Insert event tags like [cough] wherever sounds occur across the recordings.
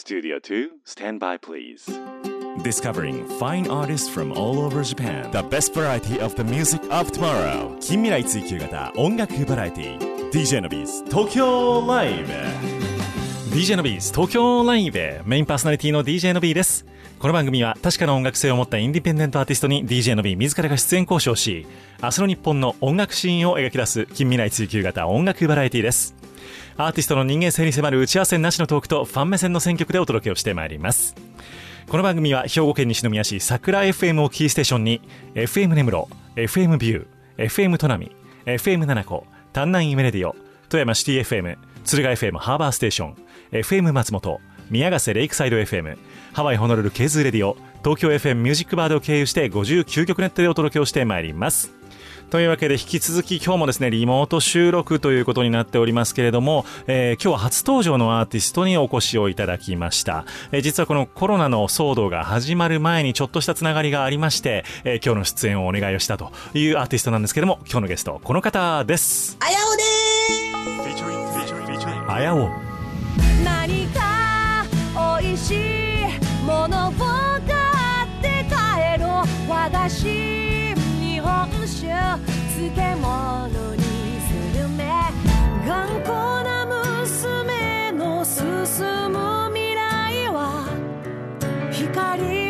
Studio 2, stand by please. Discovering fine artists from all over Japan. The best variety of the music of tomorrow. 近未来追求型音楽バラエティ DJ のビーズ東京ライブ DJ のビーズ東京ライブメインパーソナリティの DJ のビーですこの番組は確かな音楽性を持ったインディペンデントアーティストに DJ のビー自らが出演交渉し明日の日本の音楽シーンを描き出す近未来追求型音楽バラエティです。アーティストの人間性に迫る打ち合わせなしのトークとファン目線の選曲でお届けをしてまいります。この番組は兵庫県西宮市桜 FM をキーステーションに FM 根室 FM ビュー FM 砺波 FM 七子丹南夢レディオ富山シティ FM 敦賀 FM ハーバーステーション FM 松本宮ヶ瀬レイクサイド FM ハワイホノルルケーズレディオ東京 FM ミュージックバードを経由して59曲ネットでお届けをしてまいります。というわけで引き続き今日もですねリモート収録ということになっておりますけれども、えー、今日は初登場のアーティストにお越しをいただきました、えー、実はこのコロナの騒動が始まる前にちょっとしたつながりがありまして、えー、今日の出演をお願いをしたというアーティストなんですけども今日のゲストこの方です。あやおです。あやおものを買って帰ろう。和菓子日本酒漬物にするめ。頑固な娘の進む未来は光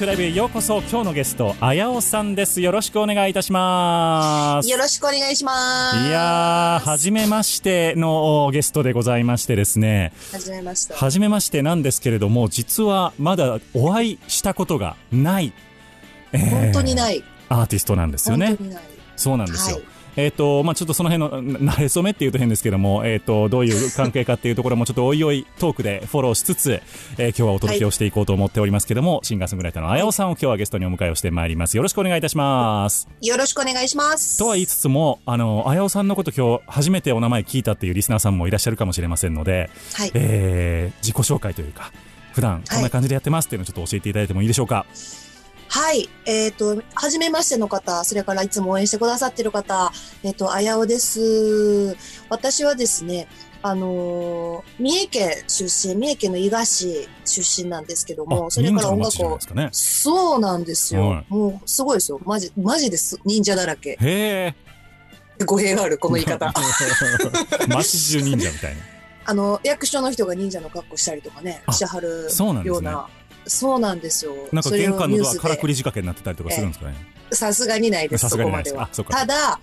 クライブへようこそ。今日のゲストあやおさんです。よろしくお願いいたします。よろしくお願いします。いやー、はじめましてのゲストでございましてですね、はじめましたはじめましてなんですけれども、実はまだお会いしたことがない、えー本当にない。アーティストなんですよね。本当。にない。そうなんですよ。はいえっ、と、まあちょっとその辺の、な慣れ初めっていうと変ですけども、えっ、と、どういう関係かっていうところもちょっとおいおいトークでフォローしつつ、えー今日はお届けをしていこうと思っておりますけども、シンガーソングライターのあやおさんを今日はゲストにお迎えをしてまいります。よろしくお願いいたします。よろしくお願いしますとは言いつつも、あの、あやおさんのこと今日初めてお名前聞いたっていうリスナーさんもいらっしゃるかもしれませんので、はいえー自己紹介というか、普段こんな感じでやってますっていうのをちょっと教えていただいてもいいでしょうか？はい。えっ、と、はじめましての方、それからいつも応援してくださってる方、えっ、と、あやおです。私はですね、あのー三重県出身、三重県の伊賀市出身なんですけども、あそれから音楽をですかね。そうなんですよ。はいもう、すごいですよ。マジ、マジです。忍者だらけ。へえ。語弊がある、この言い方。[laughs] 街中忍者みたいな。あの、役所の人が忍者の格好したりとかね、あしてはるそうなんですねような。そうなんですよ。なんか玄関のドアからくり仕掛けになってたりとかするんですかね。さすがにないです、[laughs] さそこまではただ、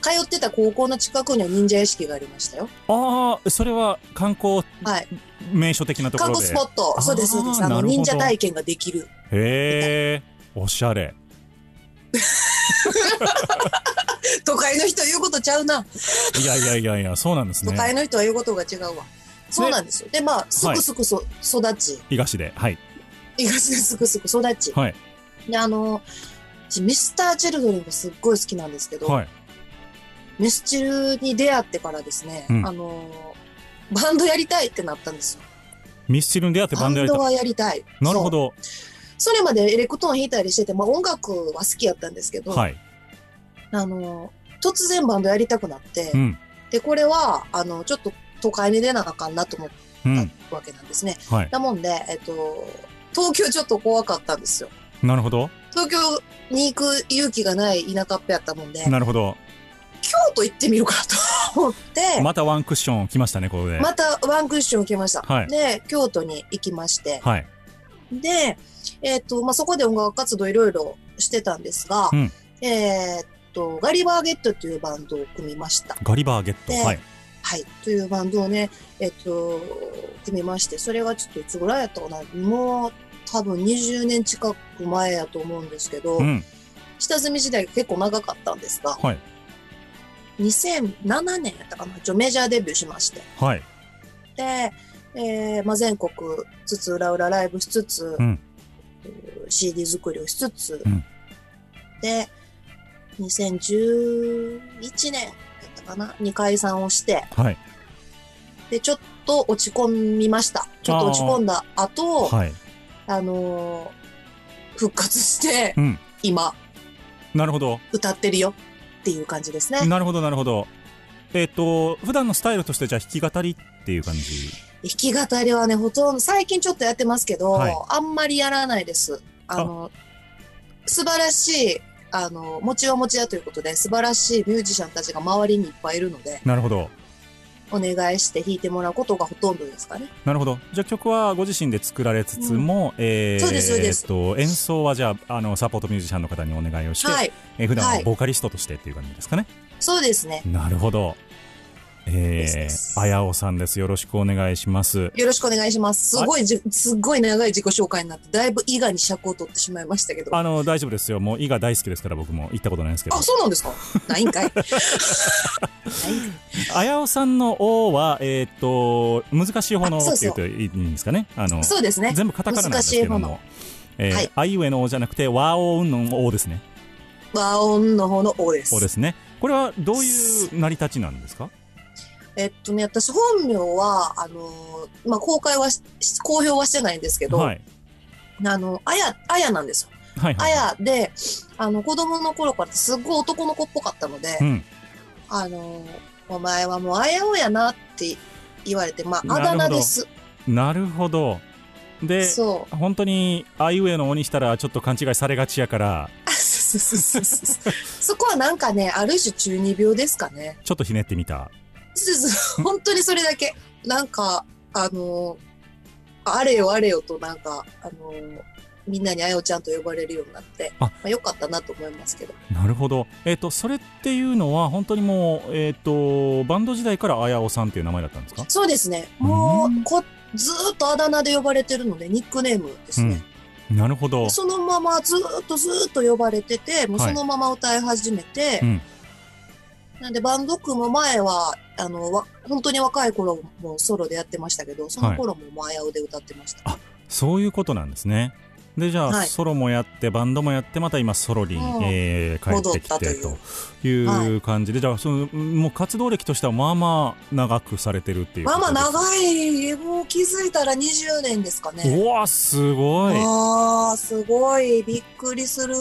通ってた高校の近くには忍者屋敷がありましたよ。ああ、それは観光はい。名所的なところで。観光スポット。そうです、そうです。あの、忍者体験ができる。へえ、おしゃれ。[laughs] 都会の人言うことちゃうな。いやいやいやいや、そうなんです都会ね。の人は言うことが違うわ。そうなんですよ。で、まあ、すくすくそ、育ち、東で。はい。東ですくすく育ち。はい。で、あの、私ミスター・チルドレンがすっごい好きなんですけど、はい。ミスチルに出会ってからですね、うんあの、バンドやりたいってなったんですよ。ミスチルに出会ってババンドやりたンドはやりたい。なるほど。それまでエレクトーン弾いたりしてて、まあ音楽は好きやったんですけど、はい。あの、突然バンドやりたくなって、うん。で、これは、あの、ちょっと都会に出なあかんなと思っうん。たわけなんですね。はい。なもんで、えっと、東京ちょっと怖かったんですよ。なるほど。東京に行く勇気がない田舎っぺやったもんで、なるほど。京都行ってみるかと思って、ままたワンクッション来ましたね、ここで。たワンクッション来ました。はいで、京都に行きまして、はい。で、えっ、と、まあ、そこで音楽活動いろいろしてたんですが、うんえっと、ガリバーゲットというバンドを組みました。ガリバーゲット。ではい。はい。というバンドをね、えっ、と、組みまして、それがちょっといつぐらいやったかなもう多分20年近く前やと思うんですけど、うん。下積み時代が結構長かったんですが、はい。2007年やったかな一応メジャーデビューしまして。はい。で、えーまあ、全国つつ裏裏ライブしつつ、うん CD 作りをしつつ、うんで、2011年やったかなに解散をして、はい。で、ちょっと落ち込みました。ちょっと落ち込んだ後、あ,、はい。のー復活して、うん。今、なるほど。歌ってるよっていう感じですね。なるほど、なるほど。えっ、と、普段のスタイルとしてじゃあ弾き語りっていう感じ？弾き語りはね、ほとんど、最近ちょっとやってますけど、はいあんまりやらないです。あの、素晴らしい、あの、持ちは持ちやということで、素晴らしいミュージシャンたちが周りにいっぱいいるので、なるほど。お願いして弾いてもらうことがほとんどですかね。なるほど。じゃあ曲はご自身で作られつつも、えーそうですそうですえっと、演奏はじゃあ、あの、サポートミュージシャンの方にお願いをして、はい。えー普段はいはボーカリストとしてっていう感じですかね。そうですね。なるほど。えー、あやおさんです。よろしくお願いします。よろしくお願いします。すごいじ、すっごい長い自己紹介になって、だいぶ伊賀に尺を取ってしまいましたけど。あ、あの、大丈夫ですよ。もう、伊賀大好きですから、僕も行ったことないんですけど。そうなんですか？ないんかい。[laughs] あやおさんの「お」は、えっ、と、難しい方の「お」って言うといいんですかね？あの、そうですね。全部カタカナなんですけども。えーはいあいうえの「お」じゃなくて、和音の「お」ですね。和音の方の O です。おですね。これはどういう成り立ちなんですか？えっとね、私本名は、あのーまあ、公開はし、公表はしてないんですけど、はい。あの、あや、あやなんですよ。あはいはい。やで、あの、子供の頃からすっごい男の子っぽかったので、うん。あのーお前はもうあやおやなって言われて、まあ、あだ名です。なるほど。で、そ本当に、あいうえの「お」にしたら、ちょっと勘違いされがちやから、そこはなんかね、ある種中二病ですかね。ちょっとひねってみた。本当にそれだけ。なんか、あのーあれよあれよとなんか、あのーみんなにあやおちゃんと呼ばれるようになって、あまあ、よかったなと思いますけど。なるほど。えっ、と、それっていうのは、本当にもう、えっ、と、バンド時代からあやおさんっていう名前だったんですか？そうですね。もうんう、こずーっとあだ名で呼ばれてるので、ニックネームですね。なるほど。そのままずーっとずーっと呼ばれてて、もうはいそのまま歌い始めて、うんなんでバンド組む前は、あの、わ本当に若い頃もソロでやってましたけど、その頃ももうあやおで歌ってました。そういうことなんですね。で、じゃあ、はいソロもやって、バンドもやって、また今、ソロに、うんえー帰ってきてというという感じで、じゃあ、その、もう活動歴としては、まあまあ、長くされてるっていうまあまあい。長い、もう気づいたら20年ですかね。うわ、すごい。ああ、すごい、びっくりする。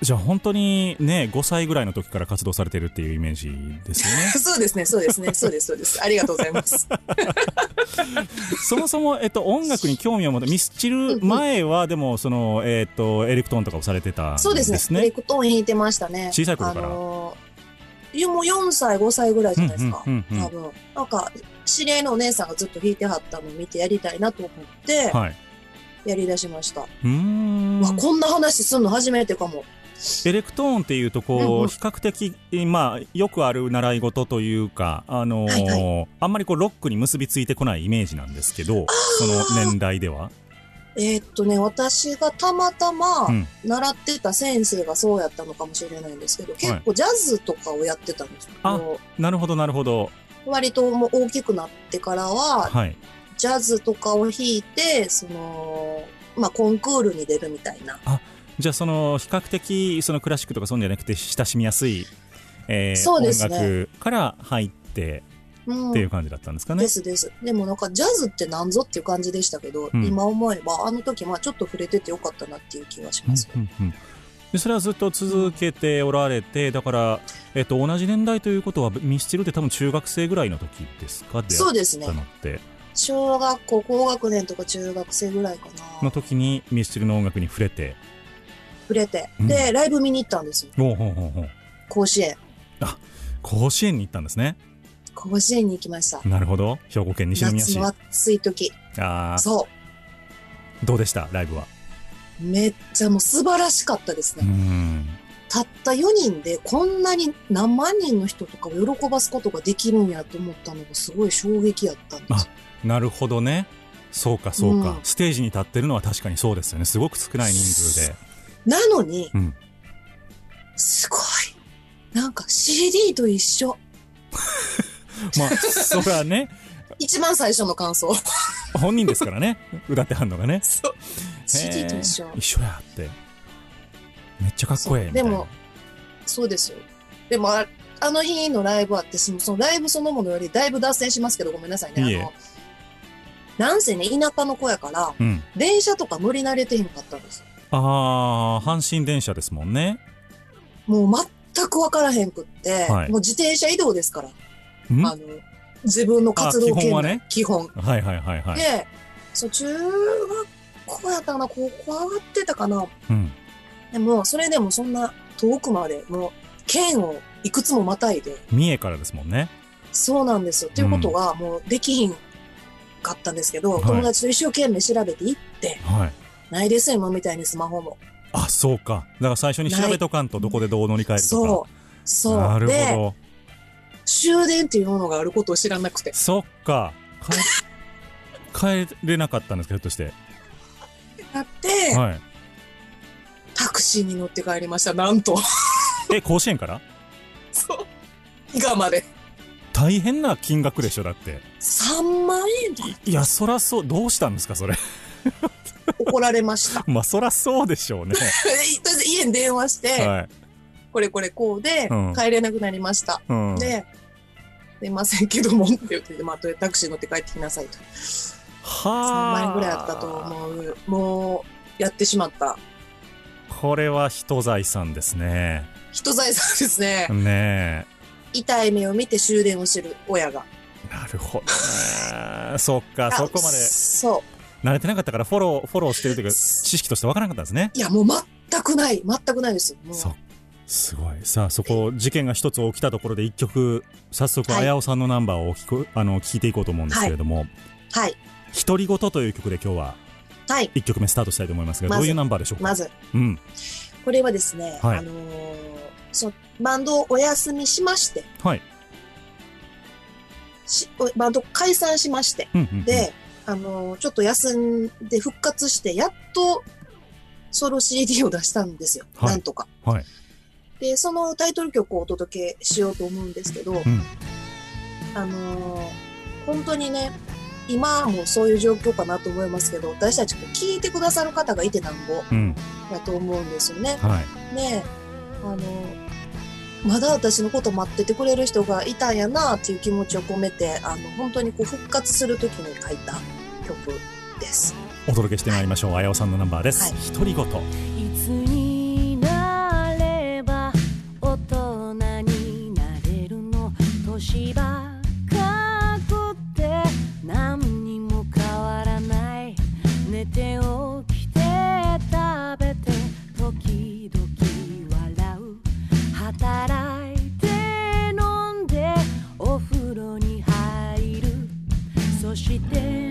じゃあ、本当にね、5歳ぐらいの時から活動されてるっていうイメージですよね。[laughs] そうですね、そうですね、そうです、そうです。ありがとうございます。[laughs] そもそも、えっと、音楽に興味を持って、ミスチル前は、でも、その、えっと、エレクトーンとかをされてたんですね。そうですね。エレクトーン弾いてましたね。小さい頃からあのーいやもう4歳、5歳ぐらいじゃないですか。うんうんうんうん多分。なんか、知り合いのお姉さんがずっと弾いてはったのを見てやりたいなと思って、はい。やり出しました。うーん。わ、こんな話すんの初めてかも。エレクトーンっていうとこう、比較的、まあ、よくある習い事というか、あのーはいあんまりこうロックに結びついてこないイメージなんですけど、その年代では。えーっとね、私がたまたまうん習ってた先生がそうやったのかもしれないんですけど、結構ジャズとかをやってたんですよ。あもなるほど、なるほど。う割ともう大きくなってからは、はい。ジャズとかを弾いて、その、まあ、コンクールに出るみたいな。じゃあ、その、比較的、そのクラシックとかそういうんじゃなくて、親しみやすい、えーそうですね音楽から入ってうんっていう感じだったんですかね。ですです。でもなんかジャズってなんぞっていう感じでしたけど、うん今思えばあの時まあちょっと触れててよかったなっていう気がします。うんうんうんでそれはずっと続けておられて、だから、えっと、同じ年代ということは、ミスチルって多分中学生ぐらいの時ですか？そうですね。小学校高学年とか中学生ぐらいかのな。時にミスチルの音楽に触れて、触れて。うんで、ライブ見に行ったんですよ。甲子園。甲子園に行ったんですね甲子園に行きました。なるほど兵庫県西宮市夏の暑い時。ああそどうでした？ライブはう。めっちゃもう素晴らしかったですうね。んたった4人でこんなに何万人の人とかを喜ばすことができるんやと思ったのがすごい衝撃やったんです。なるほどねそうかそうか、うんステージに立ってるのは確かにそうですよねすごく少ない人数でなのに、うんすごい。なんか CD と一緒。[laughs] まあそれはね [laughs] 一番最初の感想。本人ですからね歌ってはんのがねそう。CD と一緒。一緒やってめっちゃかっこええでもそうですよ。でもあ、あの日のライブは私もそのライブそのものよりだいぶ脱線しますけどごめんなさいね。いいえあの、なんせね、田舎の子やから、うん電車とか乗り慣れてへんかったんです。ああ阪神電車ですもんねもう全くわからへんくって、はいもう自転車移動ですから。ん？あの、自分の活動あ基本はね？基本。はいはいはいはい、で、そう、中学校やったかな、高校上がってたかな。うん、でも、それでもそんな遠くまで、もう、県をいくつもまたいで、三重からですもんね。そうなんですよ。っていうことが、もうできひんかったんですけど、はい。友達と一生懸命調べて行って、はい。ないですよ、今みたいにスマホも。あそうか。だから最初に調べとかんとどこでどう乗り換えるとそう。そう。かなるで、ほど終電っていうものがあることを知らなくて。そっか帰 [laughs] 帰れなかったんですかひょっとしてなって、はいタクシーに乗って帰りました、なんと。[laughs] え甲子園から？そう。伊賀まで。大変な金額でしょだって3万円だ。いやそらそうどうしたんですかそれ怒られました。[laughs] まあそらそうでしょうねとりあえず家に電話して、はい、これこれこうでうん、帰れなくなりました。うん、で、すいませんけども、って言って、まあ、タクシー乗って帰ってきなさいと。3は万円ぐらいあったと思う。もう、やってしまった。これは人財産ですね人財産ですね。ね痛い目を見て終電を知る親が。えなるほどね [laughs] そっかそこまでそう。慣れてなかったからフォローフォローしてるというか知識としてわからなかったんですねいや、もう全くない。全くないです。そうすごい。さあそこ事件が一つ起きたところで一曲早速はい。あやおさんのナンバーを聞くあの聞いていこうと思うんですけれどもはい。「独り言」という曲で今日ははい。一曲目スタートしたいと思いますがまず。どういうナンバーでしょうか？まず、うん。これはですね、はい。あのーそバンドをお休みしまして、はい。しおバンド解散しまして、うんうんうん。で、あのーちょっと休んで復活して、やっとソロ CD を出したんですよ。はい。なんとか。はいで、そのタイトル曲をお届けしようと思うんですけど、うん。あのー本当にね、今もそういう状況かなと思いますけど、私たちこう聞いてくださる方がいてなんぼうん。だと思うんですよね。はい。ねあの、まだ私のこと待っててくれる人がいたんやなっていう気持ちを込めて、あの、本当にこう復活するときに書いた曲です。お届けしてまいりましょう。あやおさんのナンバーです。はい。独り言年ばかくって何にも変わらない寝て起きて食べて時々笑う働いて飲んでお風呂に入るそして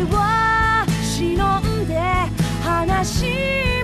恥は忍んで話し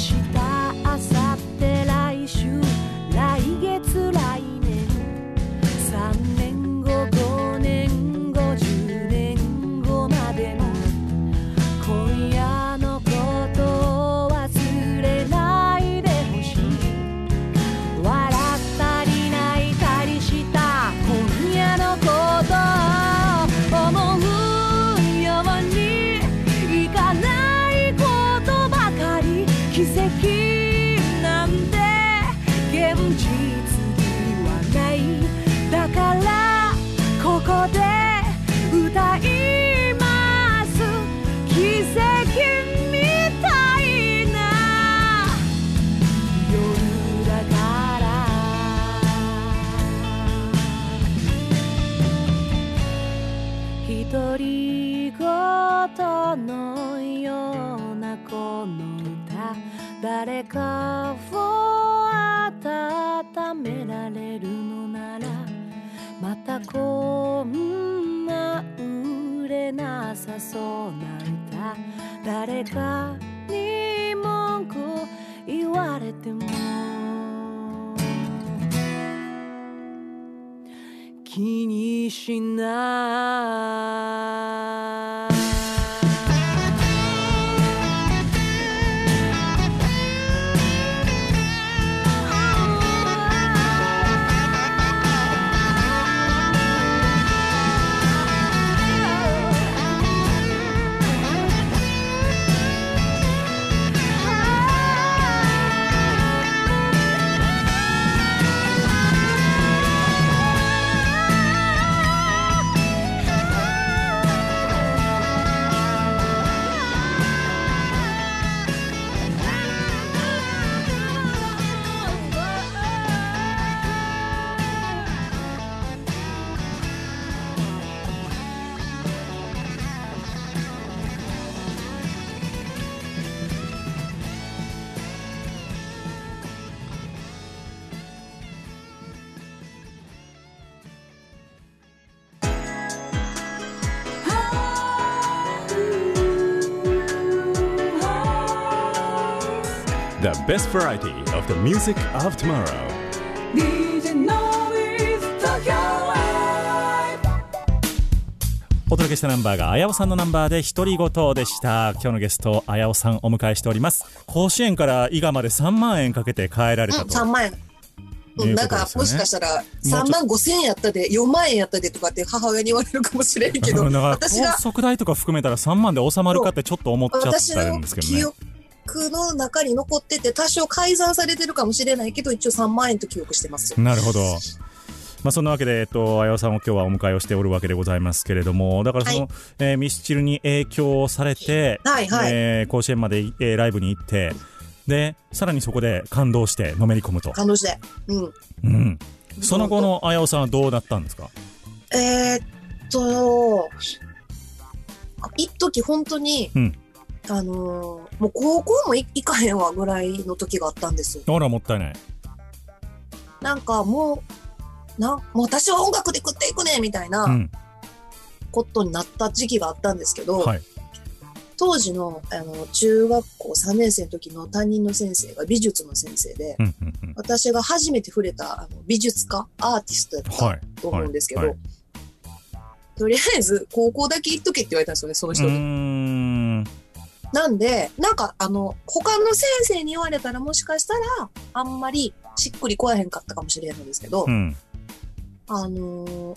baixinho. The best variety of the music of tomorrow. DJ n o お届けしたナンバーがあやおさんのナンバーで独り言でした。今日のゲストあやおさんお迎えしております。甲子園から伊賀まで3万円かけて帰られたと、うん、3万円。ね、なんかもしかしたら3万5千円やったで4万円やったでとかって母親に言われるかもしれんけど。私が高速代とか含めたら3万で収まるかってちょっと思っちゃったんですけどね。クの中に残ってて多少改ざんされてるかもしれないけど一応3万円と記憶してますなるほどまあ、そんなわけで、えっと、綾尾さんを今日はお迎えをしておるわけでございますけれども、だからその、はい、えー、ミスチルに影響されて、はいはい、えー、甲子園まで、えー、ライブに行って、で、さらにそこで感動してのめり込むと。感動して。うん。うん。その後の綾尾さんはどうなったんですか？えー、っと、一時本当に、うん、あのもう高校もい行かへんわぐらいの時があったんですよ。あら、もったいない。なんかもう、なん、もう私は音楽で食っていくねみたいなうん。ことになった時期があったんですけど、はい。当時の、あの、中学校3年生の時の担任の先生が美術の先生で、うん、うん、うん。私が初めて触れたあの美術家、アーティストやったはい。と思うんですけど、はいはいとりあえず高校だけ行っとけって言われたんですよね、そのう人に。なんで、なんかあの、他の先生に言われたらもしかしたら、あんまりしっくりこえへんかったかもしれないんですけど、うん。あのー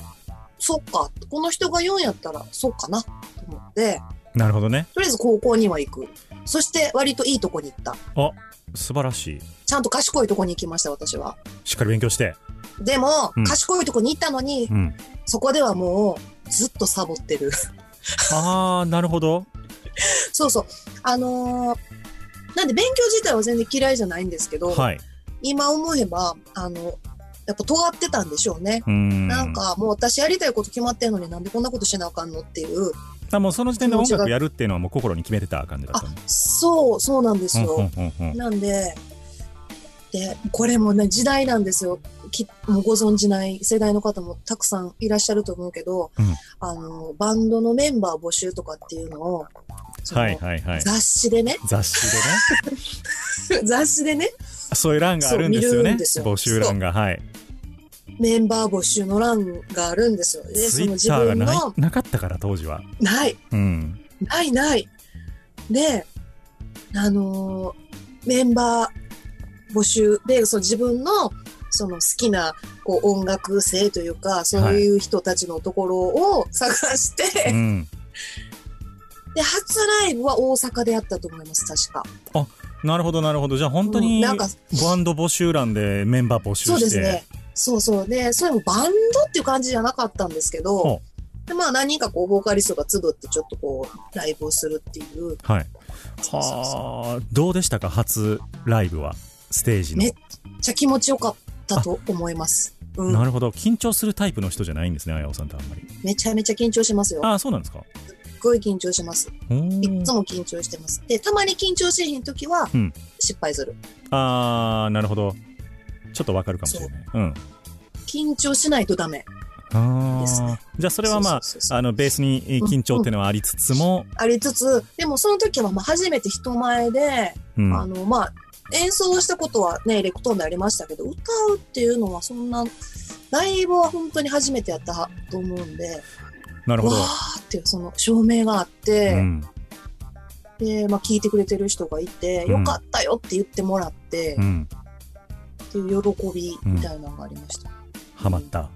そっか、この人が言うんやったら、そうかな、と思って、なるほどね。とりあえず高校には行く。そして割といいとこに行った。あ、素晴らしい。ちゃんと賢いとこに行きました、私は。しっかり勉強して。でも、うん賢いとこに行ったのに、うん。そこではもう、ずっとサボってる。あー、なるほど。そうそう。あのーなんで勉強自体は全然嫌いじゃないんですけど、はい。今思えば、あの、やっぱ尖ってたんでしょうね。うーん。なんかもう私やりたいこと決まってんのになんでこんなことしなあかんのっていう。あもうその時点で音楽やるっていうのはもう心に決めてた感じだったんで。そう、そうなんですよ。なんで、で、これもね、時代なんですよ。きもうご存じない世代の方もたくさんいらっしゃると思うけど、うんあの、バンドのメンバー募集とかっていうのを、そのはいはいはい。雑誌でね、雑誌でね。[laughs] 雑誌でね、そういう欄があるんですよね。募集欄が。はい。メンバー募集の欄があるんですよ。で、その自ツイッターが分ないの、なかったから当時は。ない、うん。ないない。で、あのーメンバー募集で、その自分の、その好きなこう音楽性というか、そういう人たちのところを探して、うん。[laughs] で、初ライブは大阪でやったと思います、確か。なるほどなるほど。じゃあ本当にうんなんかバンド募集欄でメンバー募集して。そうですね。そうそう。で、それもバンドっていう感じじゃなかったんですけほど、でまあ何人かこう、ボーカリストが集ってちょっとこう、ライブをするっていう。はい。はあ、どうでしたか初ライブは。ステージの。めっちゃ気持ちよかったと思います。うん。なるほど。緊張するタイプの人じゃないんですね、あやおさんってあんまり。めちゃめちゃ緊張しますよ。ああ、そうなんですか。ごい緊張します。いつも緊張してます。で、たまに緊張しへんときはうん、失敗する。ああ、なるほど。ちょっとわかるかもしれない。うん。緊張しないとダメ。ね。じゃあそれはまあ、あの、ベースにえー緊張っていうのはありつつも、ありつつ、でもその時はまあ初めて人前で、うん。あの、まあ、演奏したことはね、レクトーンでありましたけど、歌うっていうのはそんな、ライブは本当に初めてやったと思うんで、なるほど。わーっていうその照明があって、うん。で、まあ聞いてくれてる人がいて、うんよかったよって言ってもらって、うん。っていう喜びみたいなのがありました。ハマった。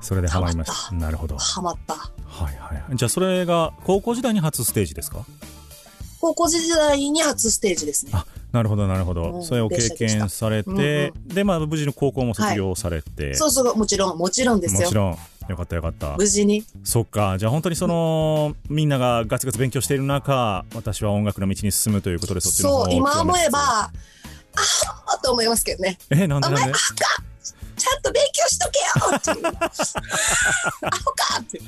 それでハマりまし。たなるほど。ハマった。はいはい。じゃあそれが高校時代に初ステージですか？高校時代に初ステージですね。あなるほどなるほど。うんそれを経験されて、でで、まあ無事の高校も卒業されて、そうそう、もちろん、もちろんですよもち。ろん。よかったよかった。無事に。そっか。じゃあ本当にその、みんながガツガツ勉強している中、私は音楽の道に進むということでそっちのそう、今思えば、極ああと思いますけどね。え、なんでなんで？アホかちゃんと勉強しとけよっていう。アホかって。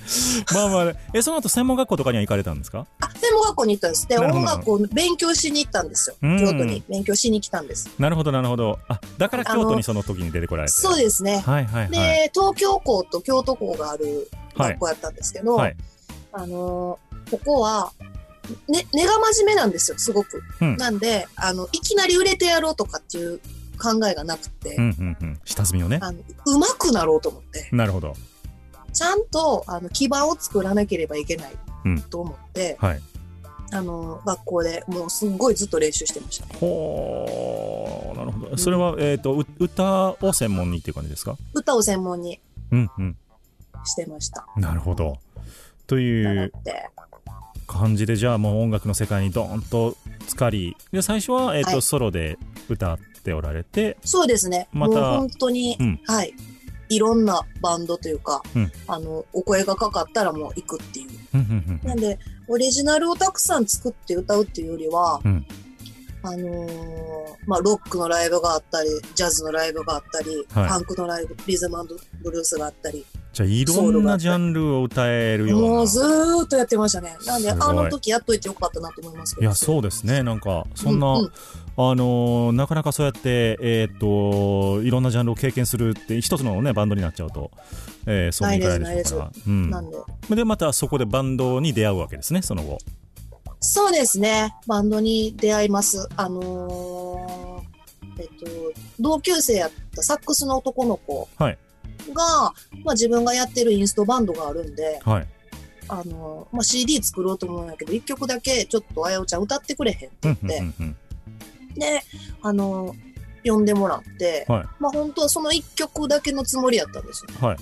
まあまあ、え、その後専門学校とかには行かれたんですか？あ、専門学校に行ったんです。で、音楽を勉強しに行ったんですよ。うん京都に勉強しに来たんです。なるほどなるほど。あ、だから京都にその時に出てこられて。そうですね。はいはいはい。で、東京校と京都校があるはい学校やったんですけど、はい。あのーここは、ね、根が真面目なんですよ、すごく。うんなんで、あの、いきなり売れてやろうとかっていう考えがなくて、うんうんうん。下積みをね。あの、上手くなろうと思って、なるほど。ちゃんと、あの、基盤を作らなければいけないうんと思って、はい。あの、学校でもうすっごいずっと練習してました。ほー、なるほど。それは、えっ、と、う歌を専門にっていう感じですか？歌を専門にうんうん。してました。なるほど。とないう感じで、じゃあもう音楽の世界にドーンと浸かり、で、最初は、えっ、と、はいソロで歌っておられて、そうですね。またもう本当に、うんはい。いろんなバンドというか、うんあの、お声がかかったらもう行くっていう。なんで、オリジナルをたくさん作って歌うっていうよりは、うんあのーまあ、ロックのライブがあったり、ジャズのライブがあったり、はいパンクのライブ、リズムブルースがあったり、じゃあいろんなジャンルを歌えるようなもうずーっとやってましたね。なんで、あの時やっといてよかったなと思いますけど。いやそうですねなんかそんな、うんうんあのーなかなかそうやって、えーっといろんなジャンルを経験するって一つの、ね、バンドになっちゃうと、えーそうもいかないでしょうか。らうん。なんで。でまたそこでバンドに出会うわけですねその後。そうですね。バンドに出会います。あのーえっと、同級生やったサックスの男の子が、はい。まあ自分がやってるインストバンドがあるんで、はい。あのーまあ CD 作ろうと思うんやけど、一曲だけちょっとあやおちゃん歌ってくれへんってうん言って、うんうんで、あのー呼んでもらって、はいまあ本当はその一曲だけのつもりやったんですよ。はい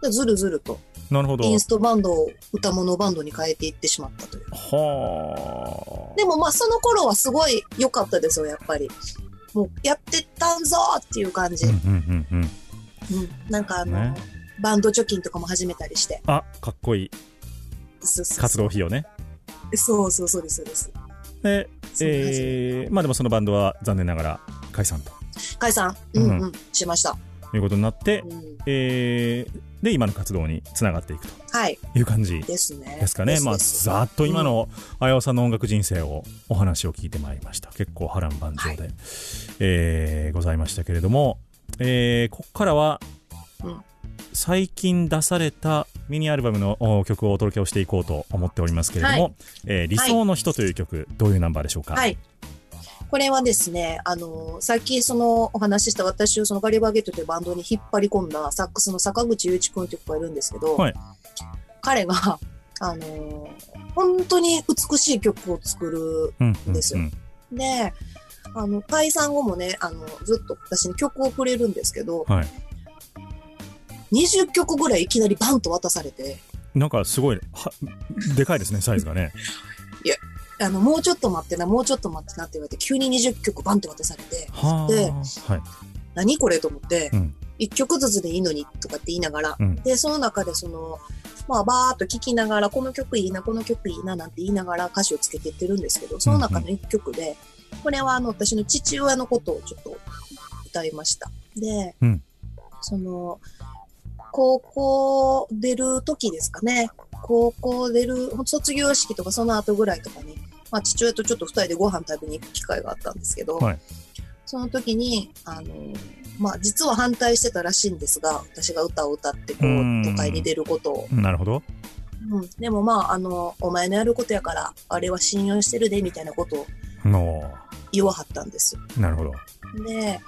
でずるずるとなるほどインストバンドを歌物バンドに変えていってしまったという。はでもまあその頃はすごい良かったですよ、やっぱり。もうやってったんぞっていう感じ。あ、ううんうんうんうん、ん、なんかあの、ねバンド貯金とかも始めたりして。あかっこいいそうそう活動費用ねそうそうそうです、そうです。で、えーまあでもそのバンドは残念ながら解散と。解散、ううんんうん、しました。いうことになって、うん、えーで今の活動につながっていくと。はい、いう感じですね。ですかね。まあ、です。ですざっと今のあやおさんの音楽人生をお話を聞いてまいりました。結構波乱万丈で、えーございましたけれども、えーここからは、うん最近出されたミニアルバムのお曲をお届けをしていこうと思っておりますけれども、はいえー理想の人という曲、どういうナンバーでしょうか？はい。これはですね、あの、さっきそのお話しした私をそのガリバーゲットというバンドに引っ張り込んだサックスの坂口雄一君という子がいるんですけど、はい彼が、あの、本当に美しい曲を作るうんうんですようんで、あの、解散後もね、あの、ずっと私に曲をくれるんですけど、はい。20曲ぐらいいきなりバンと渡されて、なんかすごい、はでかいですね、サイズがね。[laughs] あの、もうちょっと待ってな、もうちょっと待ってなって言われて、急に20曲バンって渡されて、はあ。ではい。何これと思って、うん。1曲ずつでいいのにとかって言いながら、うん。で、その中でその、まあ、バーっと聴きながら、この曲いいな、この曲いいな、なんて言いながら歌詞をつけていってるんですけど、その中の1曲で、これはあの、私の父親のことをちょっと歌いました。で、うん。その、高校出る時ですかね、高校出る、卒業式とかその後ぐらいとかに、まあ、父親とちょっと二人でご飯食べに行く機会があったんですけど、はいその時に、あの、まあ、実は反対してたらしいんですが、私が歌を歌って、こう都会に出ることを。なるほど。うん。でもまあ、あの、お前のやることやから、あれは信用してるで、みたいなことをの言わはったんですよ。なるほど。で、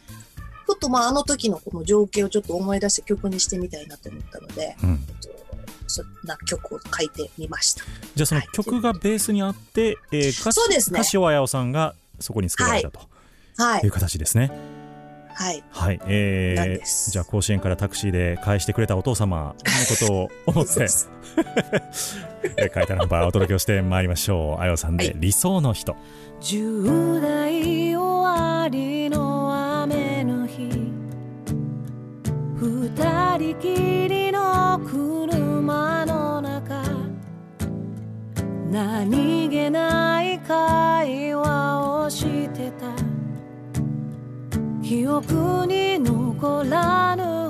ふとまあ、あの時のこの情景をちょっと思い出して曲にしてみたいなと思ったので、うん。えっとそんな曲を書いてみました。じゃあそのはい曲がベースにあって、えー歌詞そうですね歌詞をあやおさんがそこに作られたとはいいう。形ですね。はい。はい。えーじゃあ甲子園からタクシーで返してくれたお父様のことを思って書いたナンバーをお届けをしてまいりましょう。あやおさんで、はい理想の人。十代終わりの雨の日。二人きりの車の中。何気ない会話をしてた。記憶に残らぬ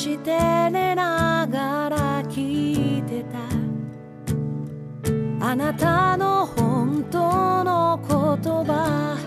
して寝ながら聞いてた。あなたの本当の言葉。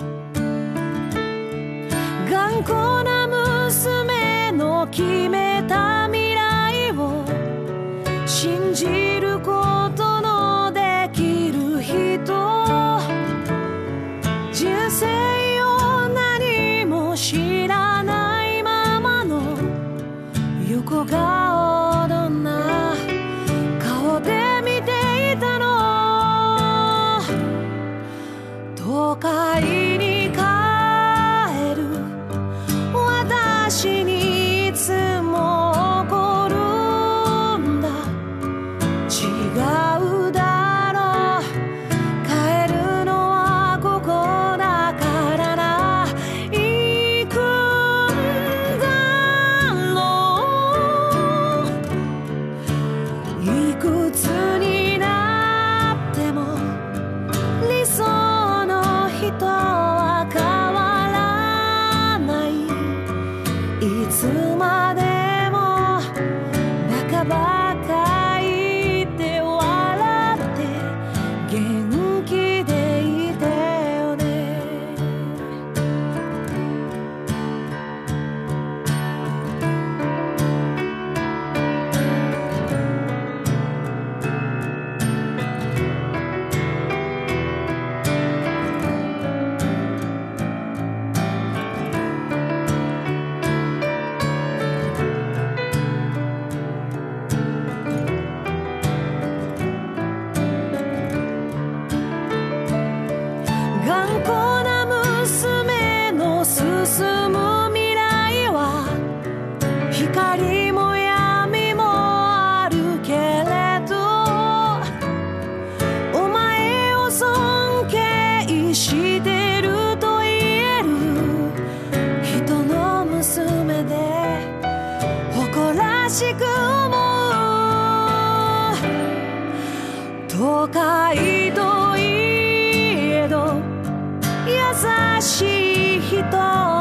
してると言える人の娘で誇らしく思う。都会といえど優しい人。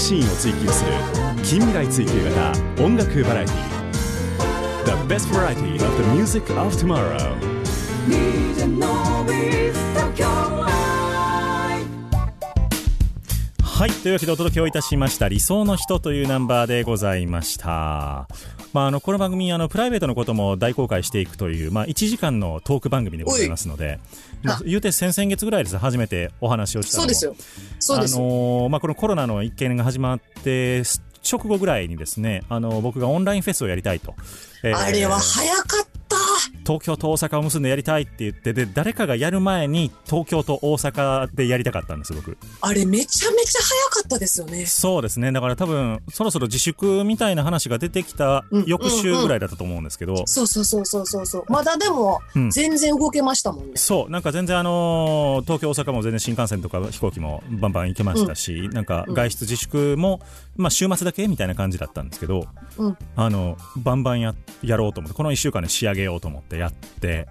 楽シーンを追求する近未来追求型音楽バラエティ The best variety of the music of tomorrow. はいというわけでお届けをいたしました。理想の人というナンバーでございました。まあ、あのこの番組あのプライベートのことも大公開していくという、まあ、1時間のトーク番組でございますので、言うて先々月ぐらいです初めてお話をしたのもそうですよ。そうですよ。あのーまあ、このコロナの一件が始まって直後ぐらいにですね、あの僕がオンラインフェスをやりたいと、えーあれは早かった。東京と大阪を結んでやりたいって言ってで誰かがやる前に東京と大阪でやりたかったんです僕。あれめちゃめちゃ早かったですよね。そうですね。だから多分そろそろ自粛みたいな話が出てきたうん翌週ぐらいだったと思うんですけど、そうそうそうそうそうそう。まだでもうん。全然動けましたもんね。そう。なんか全然あのー東京大阪も全然新幹線とか飛行機もバンバン行けましたし、なんか外出自粛も、まあ、週末だけみたいな感じだったんですけど、うん。あのバンバンややろうと思ってこの1週間で仕上げようと思ってやって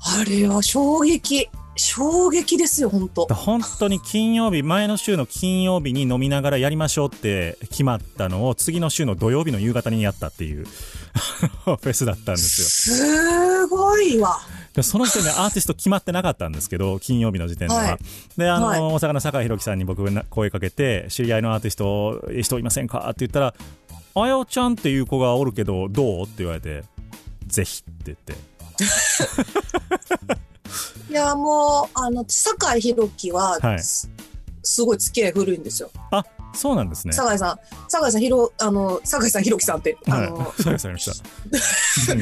あれは衝撃。衝撃ですよ、本当本当に金曜日前の週の金曜日に飲みながらやりましょうって決まったのを次の週の土曜日の夕方にやったっていう [laughs] フェスだったんですよすごいわ。でその時点でアーティスト決まってなかったんですけど、金曜日の時点では。はいで、あの、はい大阪の酒井宏樹さんに僕が声かけて、知り合いのアーティスト、人いませんかって言ったら、あやおちゃんっていう子がおるけど、どう？って言われて、ぜひって言って。いや、もう、あの、酒井宏樹は、はいすすごい付き合い古いんですよ。あ、そうなんですね。酒井さん、酒井さん、ひろ、あの、酒井さん、宏樹さんって、あの、はい。そうです、ありました。う [laughs] ん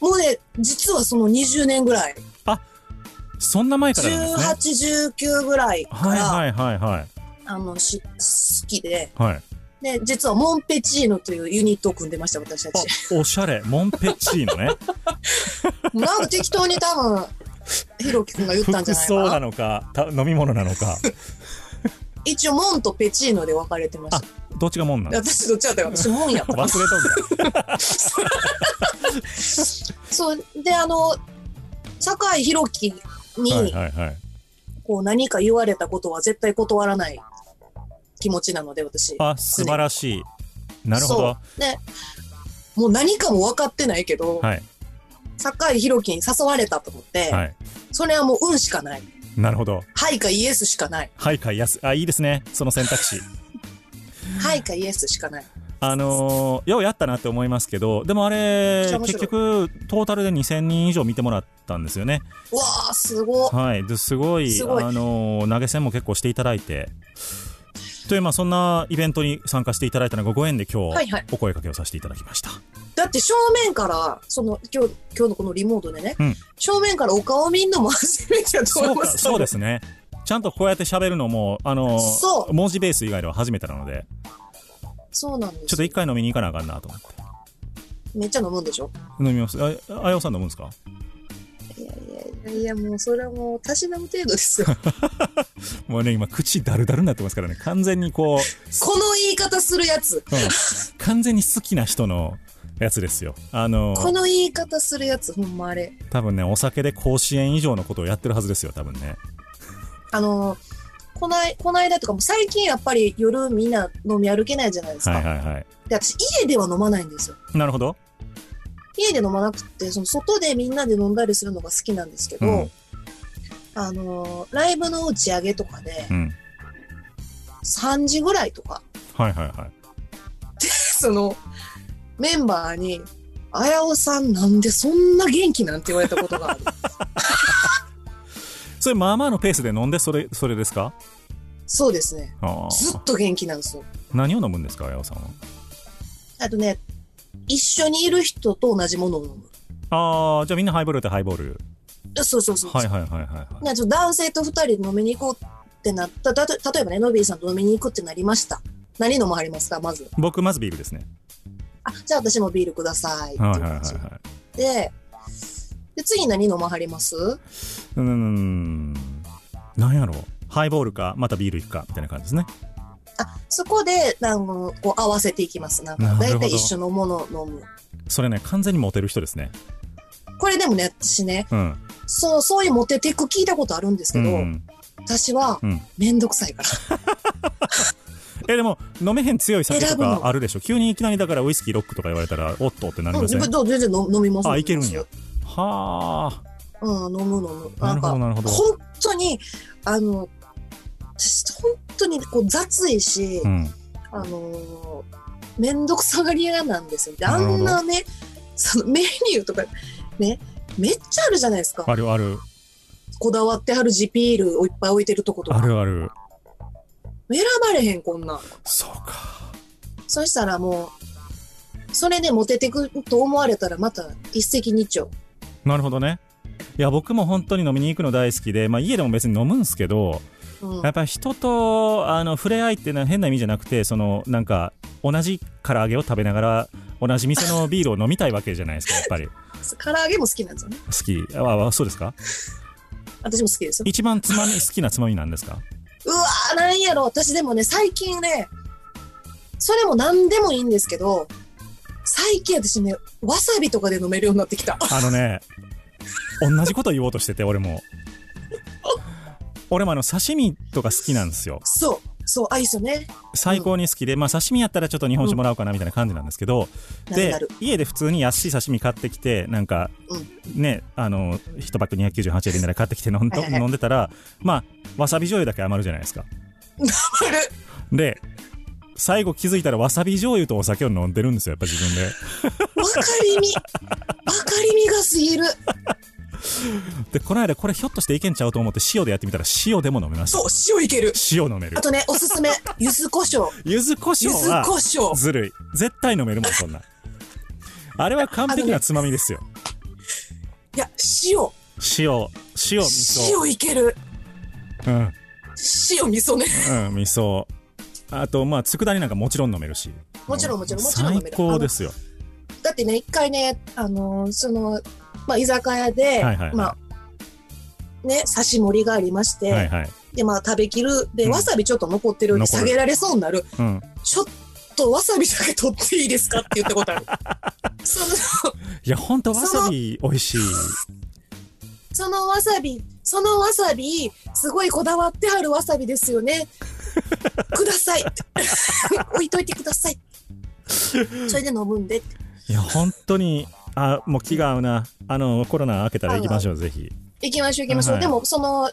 もうね、実はその20年ぐらい、そんな前からなんですね。18、19ぐらいから、はいはいはいはい。あの、し、好きで、はい。で、実はモンペチーノというユニットを組んでました、私たち。あ、おしゃれ。モンペチーノね。[laughs] なんか適当に多分、ひろきくんが言ったんじ服ゃないかな。装なのか、た飲み物なのか。一応、モンとペチーノで分かれてました。どっちがもんなんで私どっちだったよ私もんやった忘れとんだ [laughs] そうであの酒井宏樹に、はいはいはいこう何か言われたことは絶対断らない気持ちなので私。あ素晴らしい。なるほど。でもう何かも分かってないけど、はい。酒井宏樹に誘われたと思って、はい。それはもう運しかない。なるほど。はいかイエスしかない。はいかやすあいいですね。その選択肢。[laughs] はいかイエスしかない。あのーようやったなって思いますけどでもあれ結局トータルで2000人以上見てもらったんですよね。うわーすごっ。はい。ですごいすごい。あのー投げ銭も結構していただいてというまあそんなイベントに参加していただいたのがご縁で今日はいはい。お声かけをさせていただきました、だって正面からその今日今日のこのリモートでね、うん。正面からお顔見んのも初めてだと思いうます。そうですね。ちゃんとこうやって喋るのもあの文字ベース以外では初めてなのでそうなんです。ちょっと一回飲みに行かなあかんなと思って。めっちゃ飲むんでしょ？飲みます。ああやおさん飲むんですか？いやもうそれはもうたしなむ程度ですよ [laughs] もうね今口ダルダルになってますからね完全にこう [laughs] この言い方するやつうん完全に好きな人のやつですよ。あのこの言い方するやつほんまあれ多分ね、お酒で甲子園以上のことをやってるはずですよ、多分ね。あのこないこの間とかも最近やっぱり夜みんな飲み歩けないじゃないですか、はいはいはい。で私家では飲まないんですよなるほど。家で飲まなくてその外でみんなで飲んだりするのが好きなんですけど、うんあのライブの打ち上げとかでうん。3時ぐらいとかはいはいはい。そのメンバーに「あやおさんなんでそんな元気なん?」て言われたことがある [laughs] それ、まあまあのペースで飲んで、それ、それですか？そうですねああ。ずっと元気なんですよ何を飲むんですか、あやおさんは？あとね一緒にいる人と同じものを飲むああ、じゃあみんなハイボールってハイボール。そうそうそうはいはいはいはいはい。男性と二人で飲みに行こうってなったたと例えばねノビーさんと飲みに行くってなりました何飲まはりますかまず僕、まずビールですね。あじゃあ私もビールくださいってはいはいはいはでで次何飲まはります？い。うーん。なんやろう。ハイボールか、またビールいくか、みたいな感じですね。あそこでなんかこう合わせていきますなんか大体一緒のものを飲むそれね、完全にモテる人ですね。これでもね私ねうん。そうそういうモテテク聞いたことあるんですけど、うん。私はうん。めんどくさいから [laughs] え、でも、飲めへん強い酒とかあるでしょ？急にいきなりだからウイスキーロックとか言われたら、おっと？ってなりません？うんど全然飲飲みますあいけるんやはあ。うん飲む飲むなるほどなるほど本当にあの私本当にこう雑いし、うん。あのー、めんどくさがり屋なんですよ。で、あんなね、そのメニューとか、ね、めっちゃあるじゃないですか。あるある。こだわってある地ビールをいっぱい置いてるとことか。あるある。選ばれへん、こんなん。そうか。そしたらもう、それでモテてくと思われたらまた一石二鳥。なるほどね。いや、僕も本当に飲みに行くの大好きで、まあ家でも別に飲むんすけど、うんやっぱり人とあの触れ合いっていうのは変な意味じゃなくて、そのなんか同じ唐揚げを食べながら同じ店のビールを飲みたいわけじゃないですか、やっぱり。唐揚げも好きなんですよね。好き。あ、あそうですか？私も好きですよ。一番つまみ、好きなつまみなんですか？うわー、なんやろ。私でもね、最近ね、それも何でもいいんですけど、最近私ね、わさびとかで飲めるようになってきた。あのね、同じこと言おうとしてて、俺も。俺もあの刺身とか好きなんですよ。そう、そう、あ、いいっすよね。最高に好きで、まあ刺身やったらちょっと日本酒もらおうかなみたいな感じなんですけど、でなるなる。家で普通に安い刺身買ってきてなんか、ねあの1パック298円で買ってきて飲んでたらまあわさび醤油だけ余るじゃないですかあるで最後気づいたらわさび醤油とお酒を飲んでるんですよやっぱ自分でわかりみ、わかりみが過ぎる。[laughs] でこの間これひょっとしていけんちゃうと思って塩でやってみたら塩でも飲めましたそう、塩いける。塩飲めるあとね、おすすめ、[laughs] 柚子胡椒。柚子胡柚子胡椒。ずるい絶対飲めるもんそんなあれは完璧なつまみですよいや、塩。塩塩味噌塩いける。うん塩味噌ね。うん、味噌。あと、まあ、佃煮なんかもちろん飲めるし。もちろんもちろんもちろん飲める最高ですよ。だってね、一回ね、あのーその、まあ、居酒屋で、はいはいはいまあ、ね、刺し盛りがありまして、はいはい。で、まあ、食べきる。で、うんわさびちょっと残ってる。残る下げられそうになる。うん。ちょっとわさびだけ取っていいですかって言ったことある。その、いやほんとわさび美味しいそのわさび、そのわさび、すごいこだわってあるわさびですよね。[laughs] ください。[laughs] 置いといてください。それで飲むんで。いや本当にあもう気が合うな。あのコロナ明けたら行きましょうぜひ。行きましょう行きましょう。はいでも、その、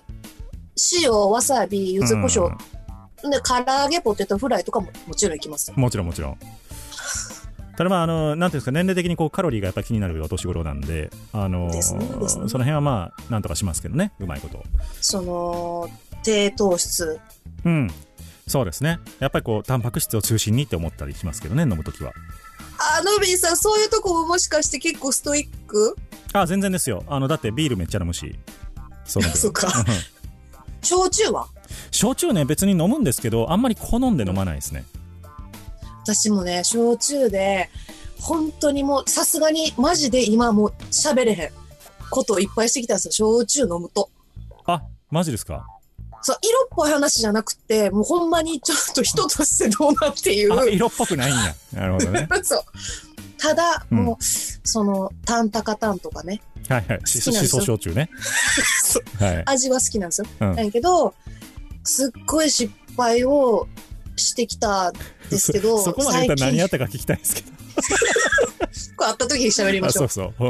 塩、わさび、柚子胡椒、で、唐揚げ、ポテトフライとかももちろん行きますよ。もちろんもちろん。ただまああのなんていうんですか年齢的にこうカロリーがやっぱり気になるお年頃なんであのですねね。その辺はまあなんとかしますけどねうまいこと。その、低糖質。うん。そうですね。やっぱりこうタンパク質を中心にって思ったりしますけどね飲むときはあ、ノビーさん、そういうとこももしかして結構ストイック？あ全然ですよ。あのだってビールめっちゃ飲むし。そうん [laughs] 焼酎は？焼酎ね別に飲むんですけどあんまり好んで飲まないですね。私もね、焼酎で、本当にもう、さすがに、マジで今もう喋れへんことをいっぱいしてきたんですよ。焼酎飲むと。あマジですか？そう、色っぽい話じゃなくて、もうほんまにちょっと人としてどうなっていう。あ色っぽくないんや。なるほどね。[laughs] そう。ただ、うん。もう、その、タンタカタンとかね、はいはい。しそ焼酎ね。はい。味は好きなんですよ。うん。なんやけど、すっごい失敗をしてきたんですけど、そ [laughs] そこまで言ったら何やっ最たか聞きたいですけど。近。[laughs] こう会った時に喋りましょあそうう。そう、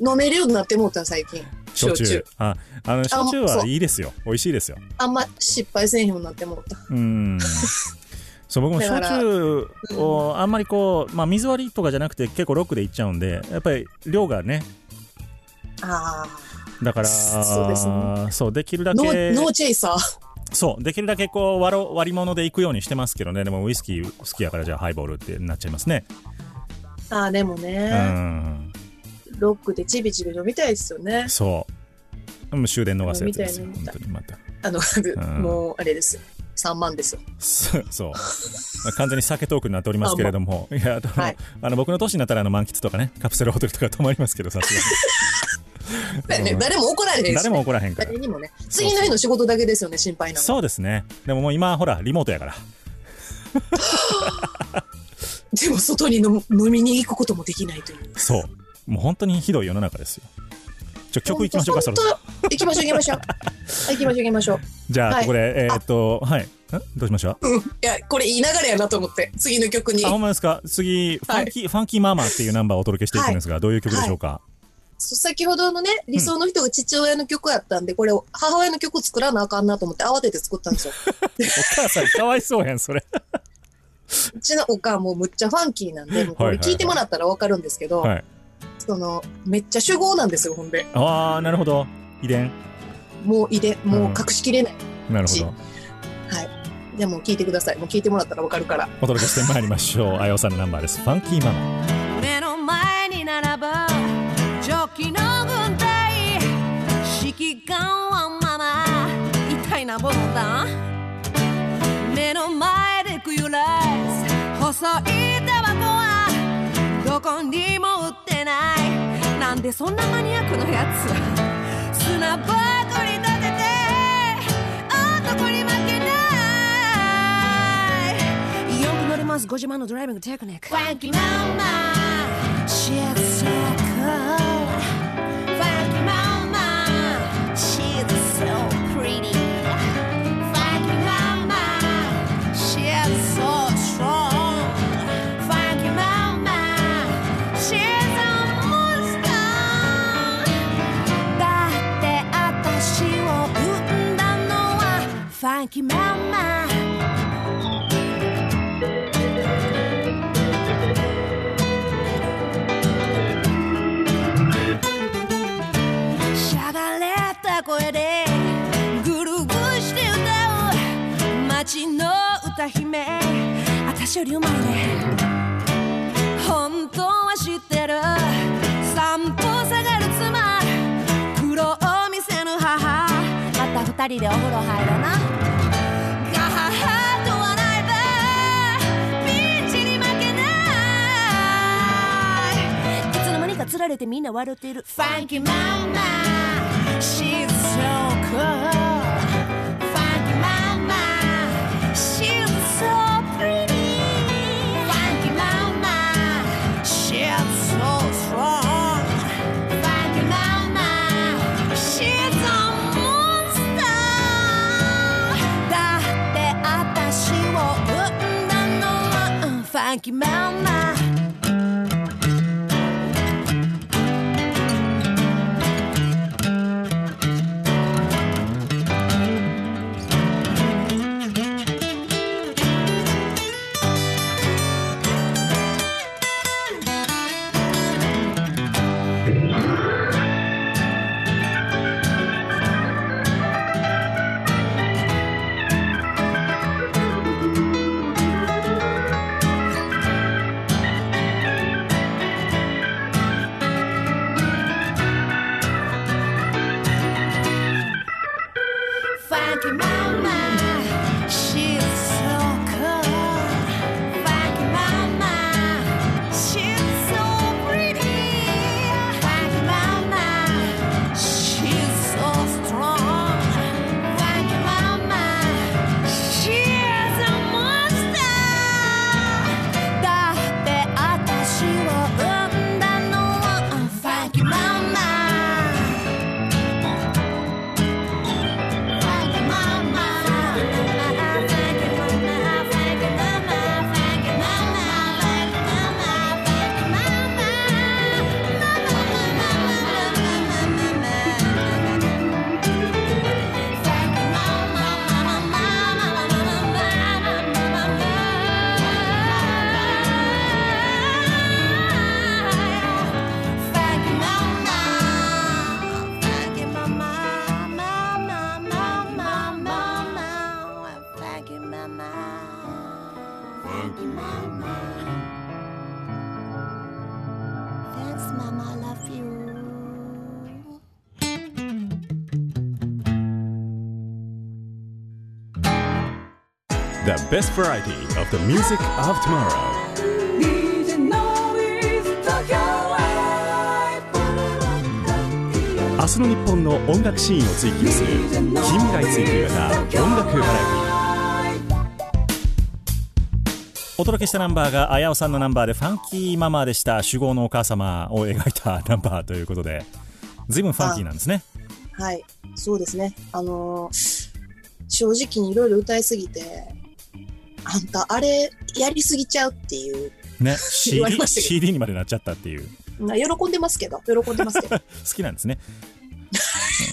うん、飲めるようになって思った最近。焼酎。ああの焼酎はいいですよ。美味しいですよ。あんま失敗せんようになって思った。うん。そう僕も焼酎をあんまりこう、まあ、水割りとかじゃなくて結構ロックでいっちゃうんでやっぱり量がね。あだからそうですね。そうできるだけー、ノーチェイサー。そうできるだけこう割ろ割り物でいくようにしてますけどね。でもウイスキー好きやからじゃあハイボールってなっちゃいますね。ああ、でもうね、んロックでちびちび飲みたいですよね。そう。もう終電逃すやつですよ。本みたいな当にまた。あの、んもう、あれですよ。3万ですよ。そう。完全に酒トークになっておりますけれども。[laughs] いやあの、はい。あの僕の年になったらあの満喫とかねカプセルホテルとか泊まりますけどさすがに。[laughs] ね、誰も怒られへんし、ね。誰も怒らへんから。誰にもね。次の日の。仕事だけですよね、心配なの。そうですね。でももう今ほらリモートやから。[laughs] でも外に飲む飲みに行くこともできないという。そうもう本当にひどい世の中ですよ。ちょ曲いきましょうかそろそろ行きましょう行きましょう。はい行きましょう [laughs] 行きましょう。じゃあ、はい。これえーっとはい。んどうしました？うん。いや、これいい流れやなと思って、次の曲に。あ、。ほんまですか？次、ファンキー、ファンキーママっていうナンバーをお届けしていくんですが、どういう曲でしょうか、先ほどのね、理想の人が父親の曲やったんで、これを母親の曲作らなあかんなと思って慌てて作ったんですよ。お母さんかわいそうやん、それ。[laughs] うちのおかんもむっちゃファンキーなんで、これ聞いてもらったらわかるんですけど、はい。その、めっちゃ主語なんですよ、ほんで。ああ、なるほど。遺伝。もういで、もう隠しきれない。なるほど。はい。でも聞いてください。もう聞いてもらったらわかるから。お届けしてまいりましょう。[laughs] あやおさんのナンバーです。ファンキーママ。目の前に並ぶジョッキの軍隊指揮官はまま一体なものだ目の前でクユライス細いタバコはどこにも売ってない。なんでそんなマニアックなやつ砂ばかり立てて男に負けない。よく乗ります。ご自慢のドライビングテクニック。Funky Mama She's so cool Funky Funky Mama しゃがれた声でぐるぐるして歌う街の歌姫。私よりうまいね。本当は知ってる。散歩下がる妻。黒を見せぬ母また二人でお風呂入ろな。がつられてみんな笑っている「ファンキーママ」「シーズソーコー」Thank you, Mama. Best variety of the music of tomorrow. 明日の日本の音楽シーンを追求する近未来追求型音楽バラエティお届けしたナンバーがあやおさんのナンバーでファンキーママでした主語のお母様を描いたナンバーということで随分ファンキーなんですねはい。そうですね。あのー正直にいろいろ歌いすぎて、あんた、あれ、やりすぎちゃうっていう。ね [laughs] CD, CD にまでなっちゃったっていう。な喜んでますけど、喜んでますけど。[laughs] 好きなんですね。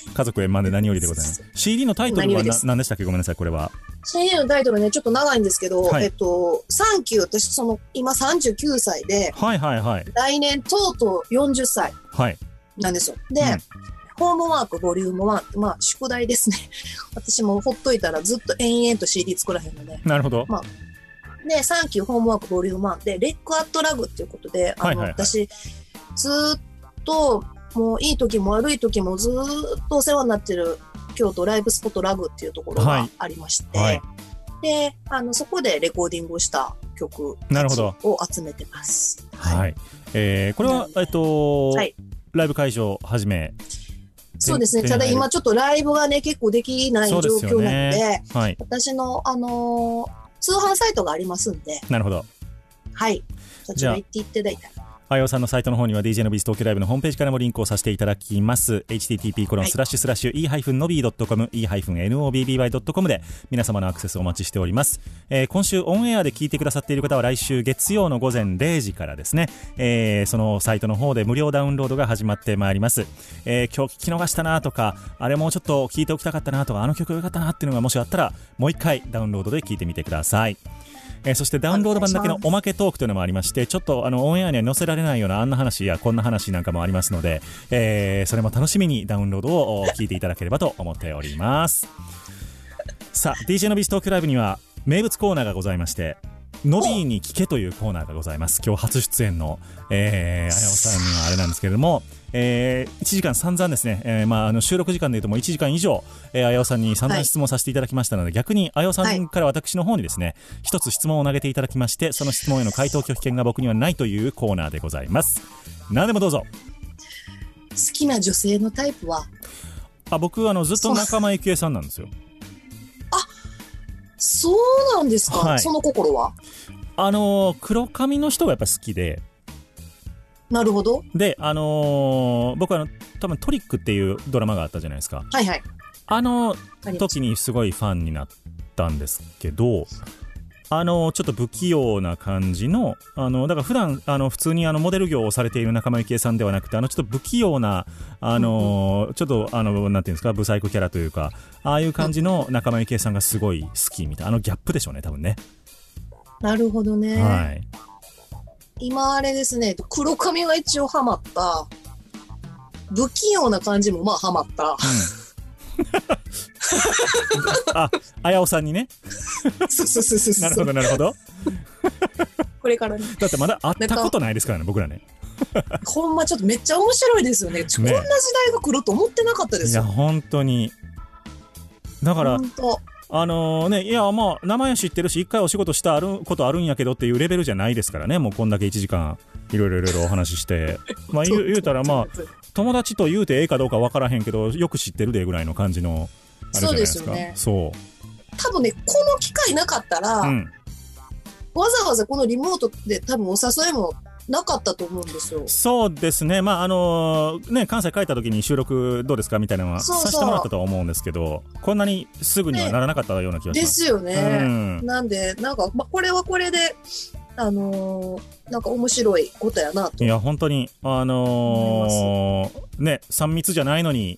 うん。家族円満で何よりでございます。CD のタイトルはな何でしたっけ？ごめんなさいこれは。CD のタイトルね、ちょっと長いんですけど、はい。えっと、サンキュー、私、その、今39歳で、はいはいはい。来年とうとう40歳はい。なんですよ。で、うんホームワークボリューム1って、まあ、宿題ですね。[laughs] 私もほっといたらずっと延々と CD 作らへんので。なるほど。で、サンキューホームワークボリューム1で、レックアットラグっていうことで、あの、はいはいはい。私、ずーっと、もういい時も悪い時もずーっとお世話になってる京都ライブスポットラグっていうところがはい。ありまして、はい。で、あの、そこでレコーディングをした曲なるほど。を集めてます。はい、えーこれはえっと、はい。ライブ会場はじめそうですね。ただ今ちょっとライブがね、結構できない状況なので、ねはい私の、あのー通販サイトがありますんで、なるほどはい。そちら行っていただいたら。あやおさんのサイトの方には DJ のビーズ東京ライブのホームページからもリンクをさせていただきます。http コロンスラッシュスラッシュ e-nobby.com e-nobby.com で皆様のアクセスをお待ちしております。えー今週オンエアで聞いてくださっている方は来週月曜の午前0時からですね、えーそのサイトの方で無料ダウンロードが始まってまいります。えー今日聞き逃したなとか、あれもうちょっと聞いておきたかったなとか、あの曲良かったなっていうのがもしあったら、もう一回ダウンロードで聞いてみてください。えーそしてダウンロード版だけのおまけトークというのもありまして、ちょっとあのオンエアには載せられないようなあんな話やこんな話なんかもありますので、えーそれも楽しみにダウンロードをお聞いていただければと思っております。さあ、DJ のビーストークライブには名物コーナーがございまして、ノビーに聞けというコーナーがございます。今日初出演の、えー、あやおさんにはあれなんですけれども、えー、1時間散々ですね、えーまあ、あの収録時間でいうともう1時間以上、えー、あやおさんに散々質問させていただきましたので、逆にあやおさんから私の方にですね、一つ質問を投げていただきまして、その質問への回答拒否権が僕にはないというコーナーでございます。何でもどうぞ。好きな女性のタイプは、あ僕あのずっと仲間由紀恵さんなんですよ。そうなんですか、はいその心は？あのー黒髪の人がやっぱ好きで、なるほど。で、あのー僕はあの多分トリックっていうドラマがあったじゃないですか。はいはい。あの時にすごいファンになったんですけど、あのちょっと不器用な感じのあのだから普段あの普通にあのモデル業をされている仲間由紀恵さんではなくてあのちょっと不器用なあの、ちょっとあのなんていうんですかブサイクキャラというかああいう感じの仲間由紀恵さんがすごい好きみたいなあのギャップでしょうね多分ね、なるほどね。はい今あれですね、黒髪は一応ハマった。不器用な感じもまあハマった。[laughs] ああやおさんにねそうそうそうそうなるほ。どなるほどこれからね。だってまだ会ったことないですからね僕らねほんまちょっとめっちゃ面白いですよね。ねこんな時代が来ると思ってなかったでいやすよ。本当にだから本当。あのね、いや、まあ、名前は知ってるし、一回お仕事したあることあるんやけどっていうレベルじゃないですからね、もうこんだけ1時間、いろいろいろいろお話しして、[laughs] まあ、言う言うたら、まあ、友達と言うてええかどうか分からへんけど、よく知ってるでぐらいの感じの、あれじゃないですか。そうですよねそ多分ね、この機会なかったら、う。うん。わざわざこのリモートで多分お誘いもなかったと思うんですよ。そうですね、まあ、あのね、関西帰った時に収録どうですかみたいなのはさせてもらったとは思うんですけど、こんなにすぐにはならなかったような気がしでます。すよね。うんなんで、なんか、まあ、これはこれで、あのーなんか面白いことやなとい。や、本当に、あのーね、3密じゃないのに、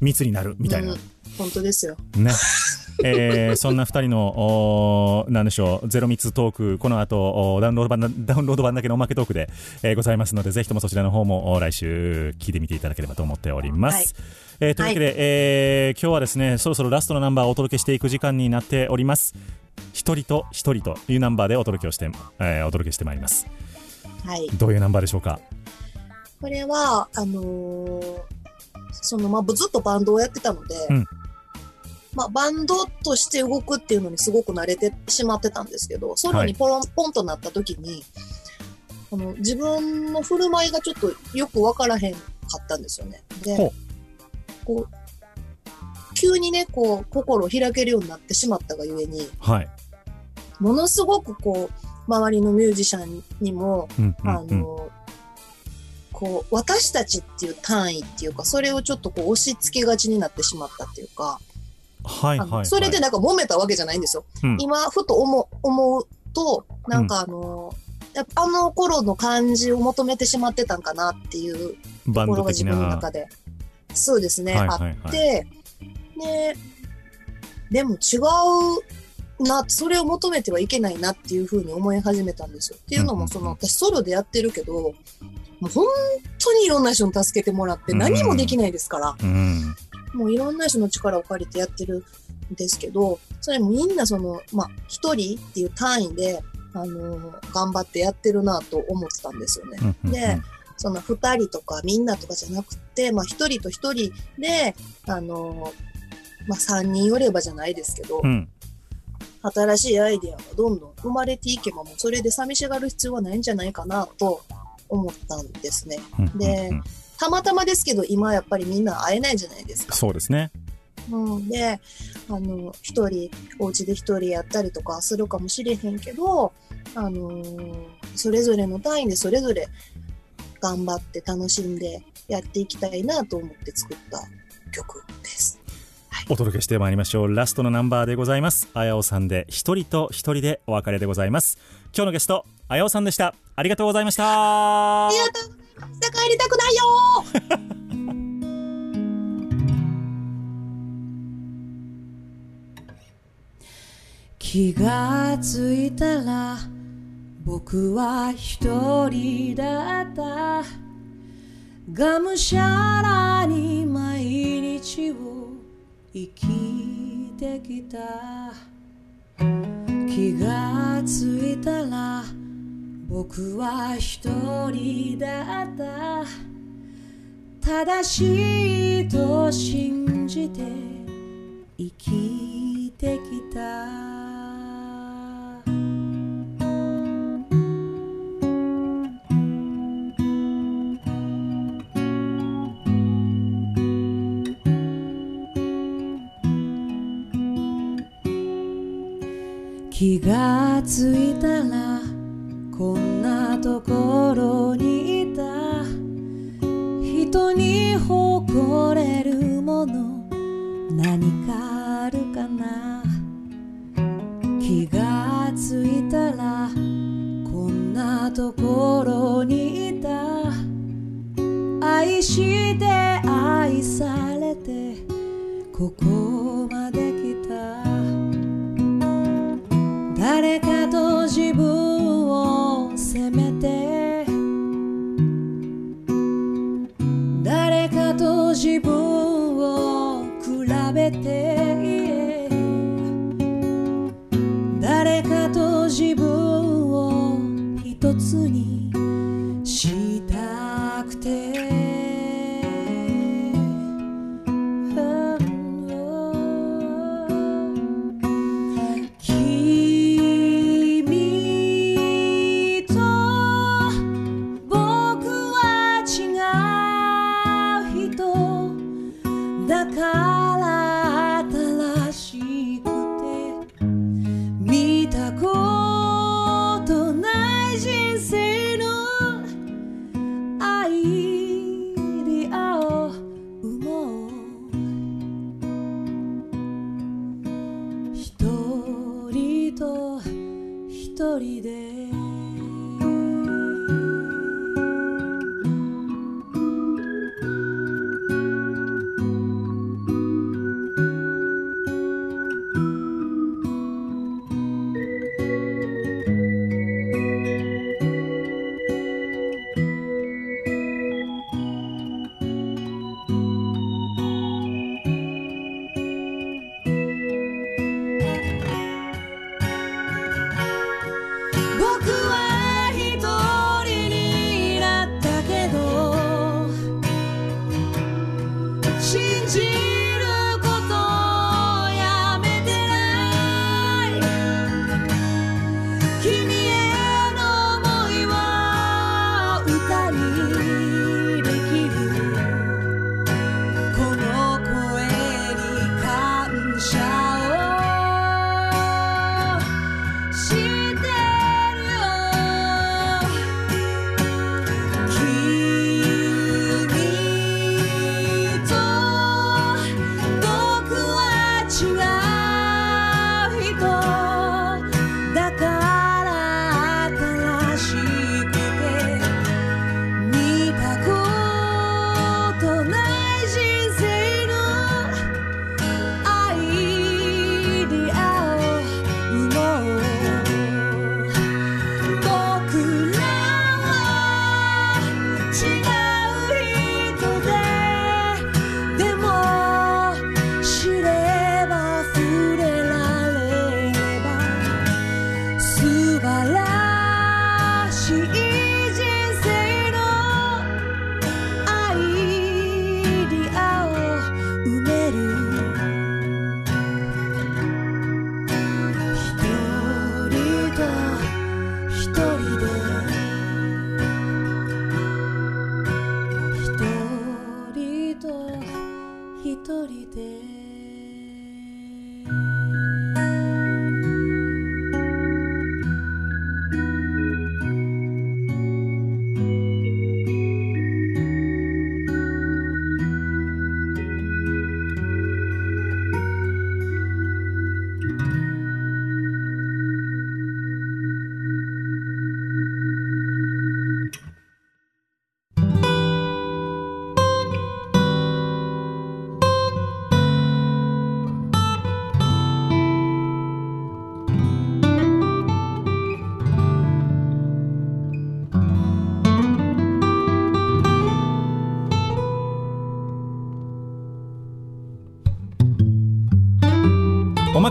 密になるみたいな。うん本当ですよ。ね。えーそんな2人の、おーなんでしょう、ゼロ密トーク、この後、おーダウンロード版だ、ダウンロード版だけのおまけトークで、えーございますので、ぜひともそちらの方もお来週聞いてみていただければと思っております。はいえーというわけで、えー今日はですね、そろそろラストのナンバーをお届けしていく時間になっております。一人と一人というナンバーでお届けをして、えーお届けしてまいります。はい。どういうナンバーでしょうか？これは、あのーその、まあ、ずっとバンドをやってたので、うんまあ、バンドとして動くっていうのにすごく慣れてしまってたんですけど、ソロにポロン、ポンとなった時に、あの、自分の振る舞いがちょっとよくわからへんかったんですよね。でこう、急にね、こう、心を開けるようになってしまったがゆえに、はい。ものすごくこう、周りのミュージシャンにも、うんうんあうんの、こう、私たちっていう単位っていうか、それをちょっとこう押し付けがちになってしまったっていうか、はいはいはい。それでなんか揉めたわけじゃないんですよ。うん今、ふと思う思うと、なんかあの、やっぱあの頃の感じを求めてしまってたんかなっていうところが自。分の中で、そうですね、はいはいはいあって、ね、でも違うな、それを求めてはいけないなっていうふうに思い始めたんですよ。っていうのも、うんうんうんその、私ソロでやってるけど、もう本当にいろんな人に助けてもらって何もできないですから、うん。もういろんな人の力を借りてやってるんですけど、それもみんなその、まあ、一人っていう単位で、あの頑張ってやってるなと思ってたんですよね。でその二人とかみんなとかじゃなくて、まあ一人と一人で、あのまあ三人寄ればじゃないですけど、うん。新しいアイデアがどんどん生まれていけばもうそれで寂しがる必要はないんじゃないかなと思ったんですね。うんでたまたまですけど今やっぱりみんな会えないじゃないですか。そうですね。うん、で、あの、一人、お家で一人やったりとかするかもしれへんけど、あのーそれぞれの単位でそれぞれ頑張って楽しんでやっていきたいなと思って作った曲です。お届けしてまいりましょう。ラストのナンバーでございます。あやおさんで、一人と一人でお別れでございます。今日のゲスト、あやおさんでした。ありがとうございました。ありがとう明日帰りたくないよ。[laughs] 気がついたら僕は一人だった。がむしゃらに毎日を生きてきた。気がついたら僕は一人だった。正しいと信じて生きてきた。気がついたらこんなところにいた。人に誇れるもの。何かあるかな。気がついたら。こんなところにいた。愛して愛され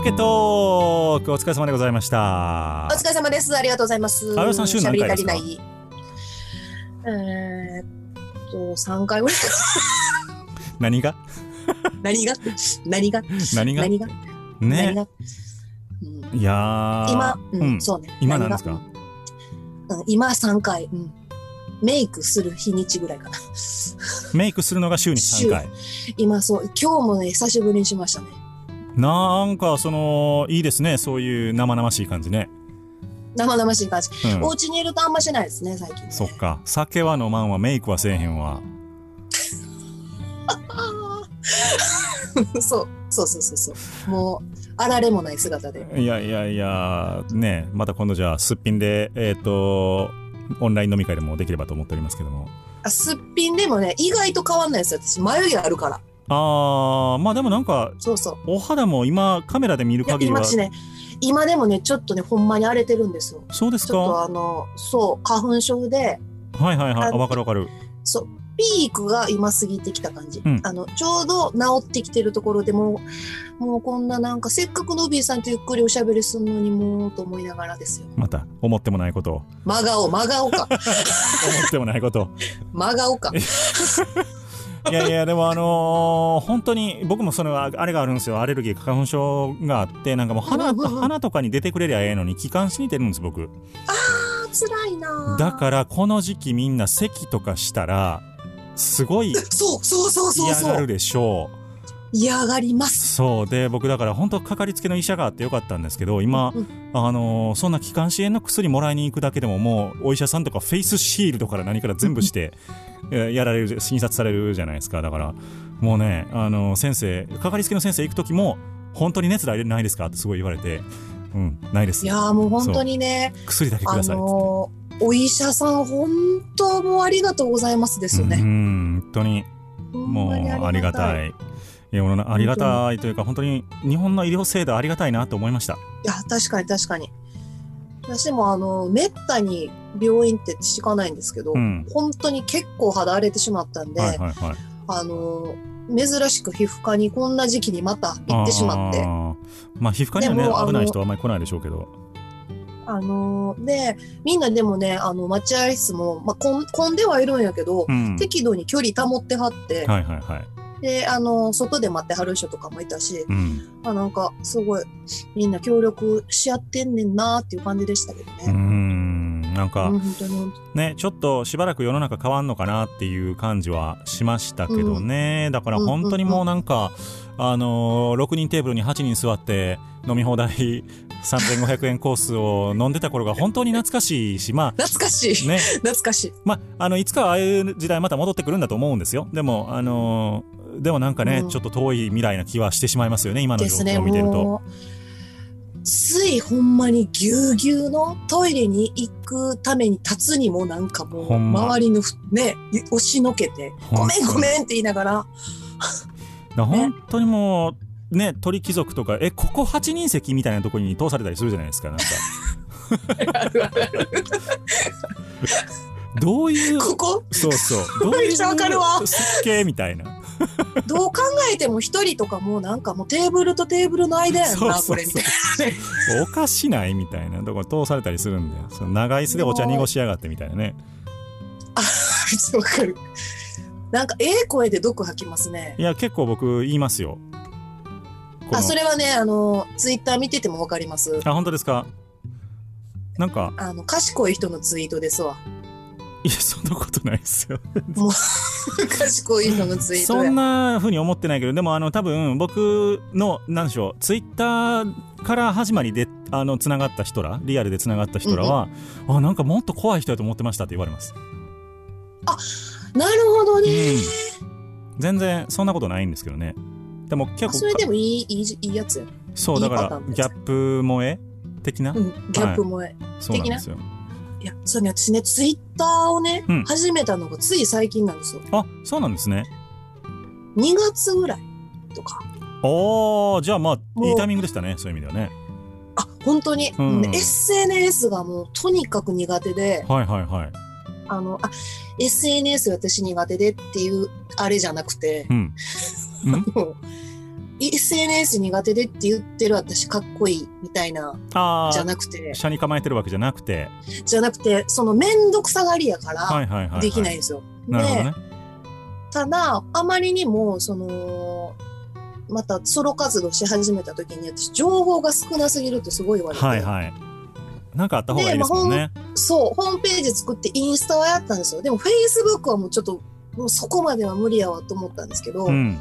おまけトークお疲れ様でございました。お疲れ様です。ありがとうございます。あやさん週何回ですか。えーっと、3回ぐらいか。何が？何が？何が？何が？何が？何ねが、うんいやー。今、うんうん。そうね。今なんですか？うん、今3回、うん。メイクする日にちぐらいかな。メイクするのが週に3回。今そう、今日もね、久しぶりにしましたね。なんかそのいいですねそういう生々しい感じね生々しい感じ。うんお家にいるとあんましないですね、最近、ね。そっか酒は飲まんわメイクはせえへんわ [laughs] そう、そうそうそうそう。もう、あられもない姿で。いやいやいやねまた今度じゃあすっぴんでえっ、とオンライン飲み会でもできればと思っておりますけども。あすっぴんでもね、意外と変わんないですよ。私、眉毛あるから。あー、まあでもなんか、そうそう。お肌も今カメラで見る限りは今、私ね、今でもね、ちょっとね、ほんまに荒れてるんですよ。そうですちょっとかあの、そう、花粉症で、はいはいはい。ああわかるわかる。そう、ピークが今過ぎてきた感じ。うんあの、ちょうど治ってきてるところでもう、もうこんななんか、せっかくノビーさんとゆっくりおしゃべりするのにもう、と思いながらですよ。また、思ってもないことを。真顔、真顔か。[laughs] 思ってもないことを。[laughs] 真顔か。[laughs] いやいや、でもあのー本当に、僕もその、ああれがあるんですよ。アレルギー、花粉症があって、なんかもう鼻、うんうんうん鼻とかに出てくれりゃええのに、気管支に出るんです、僕。あー、辛いなだから、この時期みんな咳とかしたら、すごいそう、そうそうそう嫌。がるでしょう。嫌がります。そう。で、僕だから本当かかりつけの医者があってよかったんですけど、今、うんあのーそんな気管支炎の薬もらいに行くだけでももう、お医者さんとかフェイスシールドから何から全部して、えやられる、診察されるじゃないですか。だから、もうね、あのー先生、かかりつけの先生行く時も、本当に熱ないないですかってすごい言われて、うん、ないです。いやーもう本当にね、薬だけくあださい。つってのーお医者さん本当もうありがとうございますですようね。ん、本当に、もうありがたい。い。いや、もうなありがたいというか、本当に日本の医療制度ありがたいなと思いました。いや、確かに確かに。私もあの、めったに病院って敷かないんですけど、うん。本当に結構肌荒れてしまったんで、はいはいはい。あの、珍しく皮膚科にこんな時期にまた行ってしまって、まあ皮膚科にはね危ない人はあんまり来ないでしょうけどあの、で、みんなでもね、あの、待合室も、まあ、混んではいるんやけど、うん適度に距離保ってはって、はいはいはいで、あの、外で待ってはる人とかもいたし、うんあなんか、すごい、みんな協力し合ってんねんなっていう感じでしたけどね。んなんうん、か本当に本当に。ねちょっとしばらく世の中変わんのかなっていう感じはしましたけどねだから本当にもうなんかあのー6人テーブルに8人座って飲み放題3500円コースを飲んでた頃が本当に懐かしいしま懐かしい。あね [laughs] 懐かしい。まあ、あの、いつかはああいう時代また戻ってくるんだと思うんですよ。でも、あのーでもなんかね、うんちょっと遠い未来な気はしてしまいますよね、今の状況を見てると。ついほんまにぎゅうぎゅうのトイレに行くために立つにもなんかもう、周りのふね、押しのけて、ごめんごめんって言いながら、だから本当にもう、ね、鳥貴族とか、え、ここ8人席みたいなところに通されたりするじゃないですか、なんか。[laughs] どういう、ここ、そうそう。どういう、設計みたいな。[laughs] どう考えても一人とかもうなんかもうテーブルとテーブルの間やんな、これみたいなね。おかしないみたいなところ通されたりするんだよ。その長椅子でお茶濁しやがってみたいなね。あ、めっちゃわかる。なんか、ええ声で毒吐きますね。いや、結構僕言いますよ。あ、それはね、あの、ツイッター見ててもわかります。あ、本当ですか？なんか、あの、賢い人のツイートですわ。いや、そんなことないですよ。賢い人のツイートでそん。な風に思ってないけど、でもあの、多分僕の、なんでしょう、ツイッターから始まりで、あの、繋がった人ら、リアルで繋がった人らは、あ、なんかもっと怖い人だと思ってましたって言われます。なるほどね。全然、そんなことないんですけどね。でも結構、あそれでもいい、いいじ、いいやつや。そう、だからギャップ萌え的な、うん、ギャップ萌え。そうなんですよ。いや、そうね、私ね、ツイッターをね、うん始めたのがつい最近なんですよ。あ、そうなんですね。2月ぐらいとか。おー、じゃあまあ、いいタイミングでしたね、そういう意味ではね。あ、本当に、うんね SNS がもうとにかく苦手で、はいはいはい。あの、あ、SNS 私苦手でっていう、あれじゃなくて、うん。もう [laughs] SNS 苦手でって言ってる私かっこいいみたいな、あじゃー、なくて、車に構えてるわけじゃなくて、じゃなくて、そのめんどくさがりやから、はいはいはい、はい。できないんですよ。でなるほどね。ただ、あまりにも、その、またソロ活動し始めた時に、私、情報が少なすぎるってすごい言われて、はいはい。なんかあった方がいいですもんね。そう、ホームページ作ってインスタはやったんですよ。でも、Facebook はもうちょっと、もうそこまでは無理やわと思ったんですけど、うん。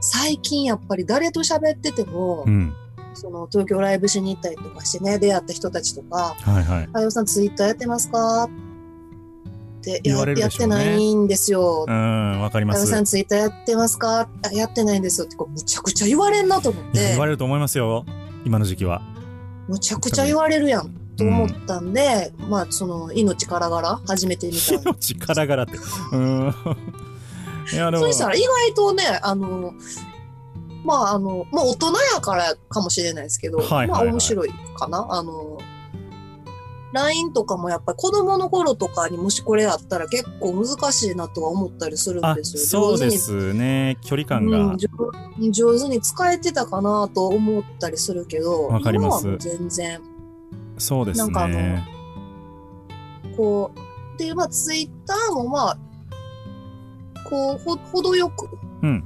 最近やっぱり誰と喋ってても、うん。その東京ライブしに行ったりとかしてね、出会った人たちとか、はいはい。あよさんツイッターやってますか？って言われるねやってないんですよ。うん、わかります。あよさんツイッターやってますかあやってないんですよってこうむちゃくちゃ言われんなと思って言われると思いますよ。今の時期は。むちゃくちゃ言われるやん。と思ったんで、まあ、その、命からがら始めてみた命からがらって。うーん。そ、したら意外とね、あの、まあ、あの、まあ、大人やからかもしれないですけど、はいはいはいまあ、面白いかな。あの、LINE とかもやっぱり子供の頃とかにもしこれあったら結構難しいなとは思ったりするんあ、ですよ。そうですね。距離感うがん、。上上手に使えてたかなと思ったりするけど、わかります今はもう全然、そうですなんかあのね。こう、で、まあ、ツイッターもまあ、こう、ほ、程よく、うん。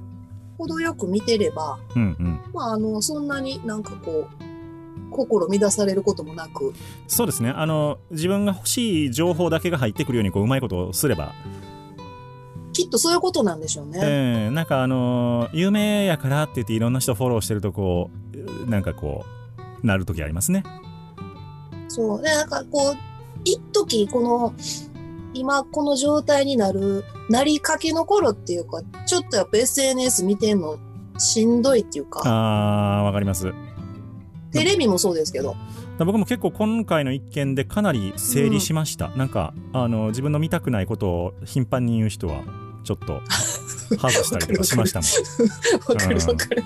程よく見てれば、うんうん。まあ、あの、そんなになんかこう、心乱されることもなく、そうですね。あの、自分が欲しい情報だけが入ってくるように、こう、うまいことをすれば、きっとそういうことなんでしょうね。ええなんかあの有名やからって言っていろんな人フォローしてるとこうなんかこうなる時ありますねそう。で、なんかこう、一時この、今この状態になる、なりかけの頃っていうか、ちょっとやっぱ SNS 見てんのしんどいっていうか、あーわかります。テレビもそうですけど、僕も結構今回の一件でかなり整理しました、なんかあの自分の見たくないことを頻繁に言う人はちょっと外したりとかしましたもん。[laughs] わかるうんわかる。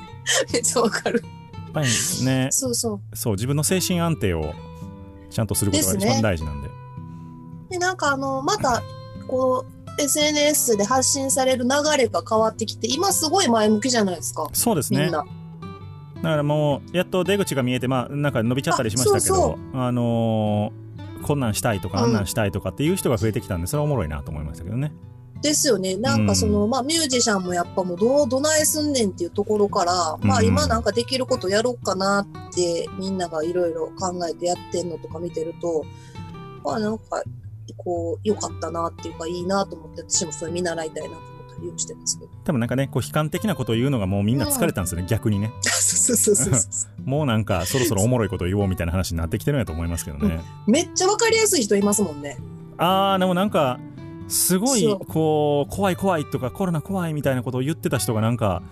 めっちゃわかる。やっぱりねそうそう。そう自分の精神安定をちゃんとすることが一番大事なんでで、なんかあの、また、こう、SNS で発信される流れが変わってきて、今すごい前向きじゃないですか。そうですねみんな。だからもうやっと出口が見えてまあなんか伸びちゃったりしましたけどあのーこんなんしたいとかうんあんなんしたいとかっていう人が増えてきたんでそれはおもろいなと思いましたけどねですよね。なんかその、まあミュージシャンもやっぱもうどう、どないすんねんっていうところから、まあうん今なんかできることやろうかなってみんながいろいろ考えてやってんのとか見てると、まあなんか、こう、良かったなっていうかいいなと思って、私もそれ見習いたいなと思ったりしてますけど。多分なんかねこう悲観的なことを言うのがもうみんな疲れたんですよね、逆にね [laughs] そうそうそうそう。もうなんかそろそろおもろいことを言おうみたいな話になってきてるんやと思いますけどね、めっちゃわかりやすい人いますもんね。あーでもなんかすごいこう怖い怖いとかコロナ怖いみたいなことを言ってた人がなんか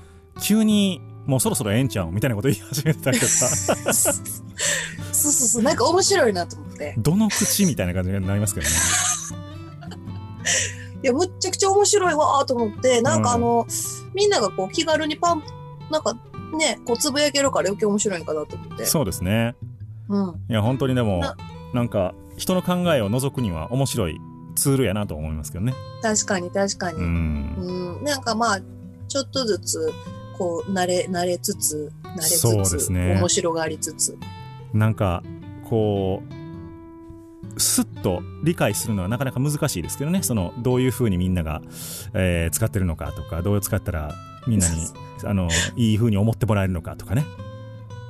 急にもうそろそろええんちゃうみたいなこと言い始めてたりとかそうそうそう。なんか面白いなと思って。どの口みたいな感じになりますけどねいや、むっちゃくちゃ面白いわーと思って、なんかあの、みんながこう気軽にパン、なんかね、こうつぶやけるから余計面白いんかなと思って。そうですねうん。いや本当にでもななんか人の考えを覗くには面白いツールやなと思いますけどね確かに確かに。ううん。んなんかまあ、ちょっとずつ、こう、慣れ、慣れつつ、慣れつつ、そうですね。面白がりつつ。なんかこうすっと理解するのはなかなか難しいですけどね。そのどういうふうにみんなが、えー使ってるのかとかどう使ったらみんなにあのいいふうに思ってもらえるのかとかね、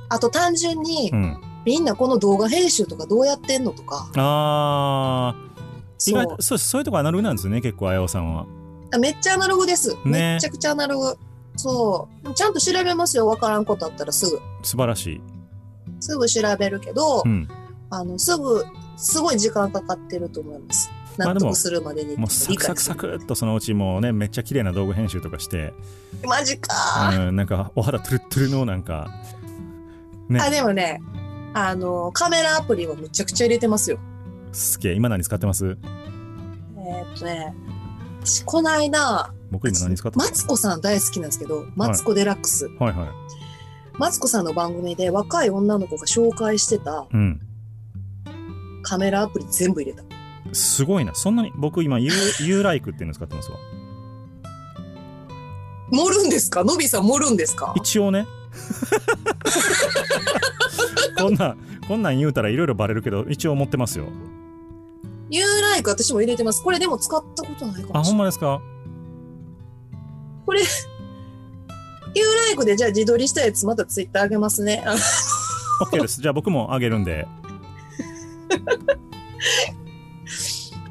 あと単純にう、ん、みんなこの動画編集とかどうやってんのとか。あー。意そう。外とそうそういうとこアナログなんですよね結構あやおさんは。あめっちゃアナログです。ね。めっちゃくちゃアナログ。そう。ちゃんと調べますよ。わからんことあったらすぐ。素晴らしい、すぐ調べるけど、うん、あの、すぐ、すごい時間かかってると思います。納得するまでに。もうサクサクサクっとそのうちもうねめっちゃ綺麗な動画編集とかして、マジかうん、なんかお肌トゥルットゥルのなんかねあ、でもね、あの、カメラアプリはむちゃくちゃ入れてますよ。すげえ今何使ってます？えーっとね、私この間、僕今何使ってマツコさん大好きなんですけど、マツコデラックス。はいはい。マツコさんの番組で若い女の子が紹介してたうん。カメラアプリ全部入れた。すごいな。そんなに僕今 U, [laughs] U ライクっていうの使ってますわ。盛るんですか？のびさん盛るんですか？一応ね。[laughs] こんなんこんなん言うたらいろいろバレるけど一応持ってますよ。ユーライク私も入れてます。これでも使ったことないかあほもしれない。んまですか？これ、ユーライクでじゃあ自撮りしたやつまたツイッターあげますね。あ OK ですじゃあ僕もあげるんで [laughs]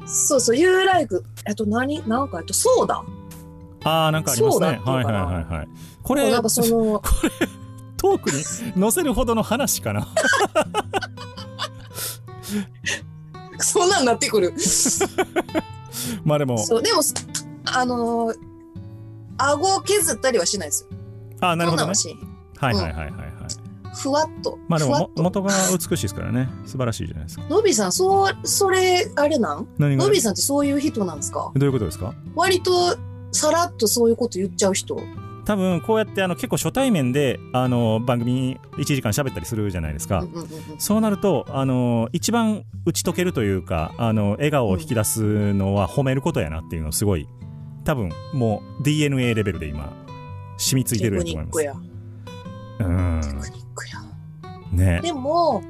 そうそう、ユーライク。あと何？なんか、あとそうだ。あーなんかありますそうだねはいはいはいはいこれなんかその、[laughs] トークに載せるほどの話かな [laughs] そんなんなってくる。まあでもそう、でも、あのー、顎を削ったりはしないですよ。あーなるほどね。はいはいはいはいはい。ふわっと。まあでもも。元が美しいですからね。素晴らしいじゃないですか。のびさん、そう、それ、あれなん？何が？のびさんってそういう人なんですか？どういうことですか？割と、さらっとそういうこと言っちゃう人？多分こうやってあの結構初対面であの番組1時間喋ったりするじゃないですか、うんうんうんうん。そうなるとあの一番打ち解けるというかあの笑顔を引き出すのは褒めることやなっていうのをすごい多分もう DNA レベルで今染みついてテると思いますクニックや。うんテクニックや。ねでも、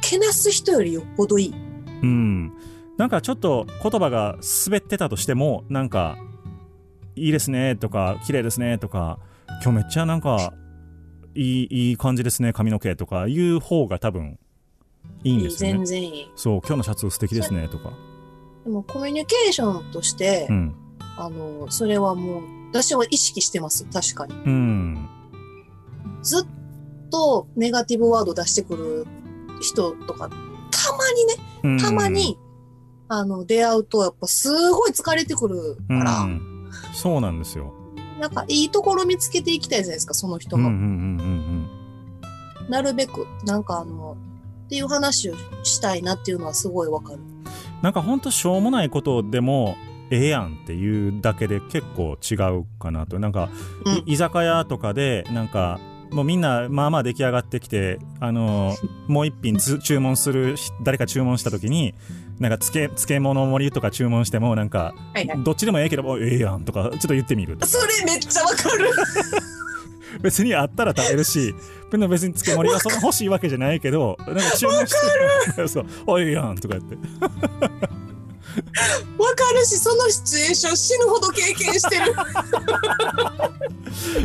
けなす人よりよっぽどいい。うんなんかちょっと言葉が滑ってたとしてもなんかいいですねとか綺麗ですねとか今日めっちゃなんかいいいい感じですね髪の毛とかいう方が多分いいんですよね全然いい。そう今日のシャツ素敵ですねとかでもコミュニケーションとして、うんあの、それはもう、私は意識してます。確かに。うんずっとネガティブワード出してくる人とか、たまにね、うんたまに、あの、出会うと、やっぱすごい疲れてくるから、うんそうなんですよなんかいいところ見つけていきたいじゃないですか、その人の。うんうんうんうんなるべく、なんかあの、っていう話をしたいなっていうのはすごいわかる。うんなんかほんとしょうもないことでもええやんっていうだけで結構違うかなと。なんかうん。い居酒屋とかでなんかもうみんなまあまあ出来上がってきてあのー [laughs] もう一品つ注文するし誰か注文した時になんか漬漬物盛りとか注文してもなんかはいはい。どっちでもええけどおええやんとかちょっと言ってみるそれめっちゃわかる。[laughs] 別にあったら食べるし別に漬物がそんな欲しいわけじゃないけどなんか注文して [laughs] そうおええやんとか言って。わかるし、そのシチュエーション死ぬほど経験してる。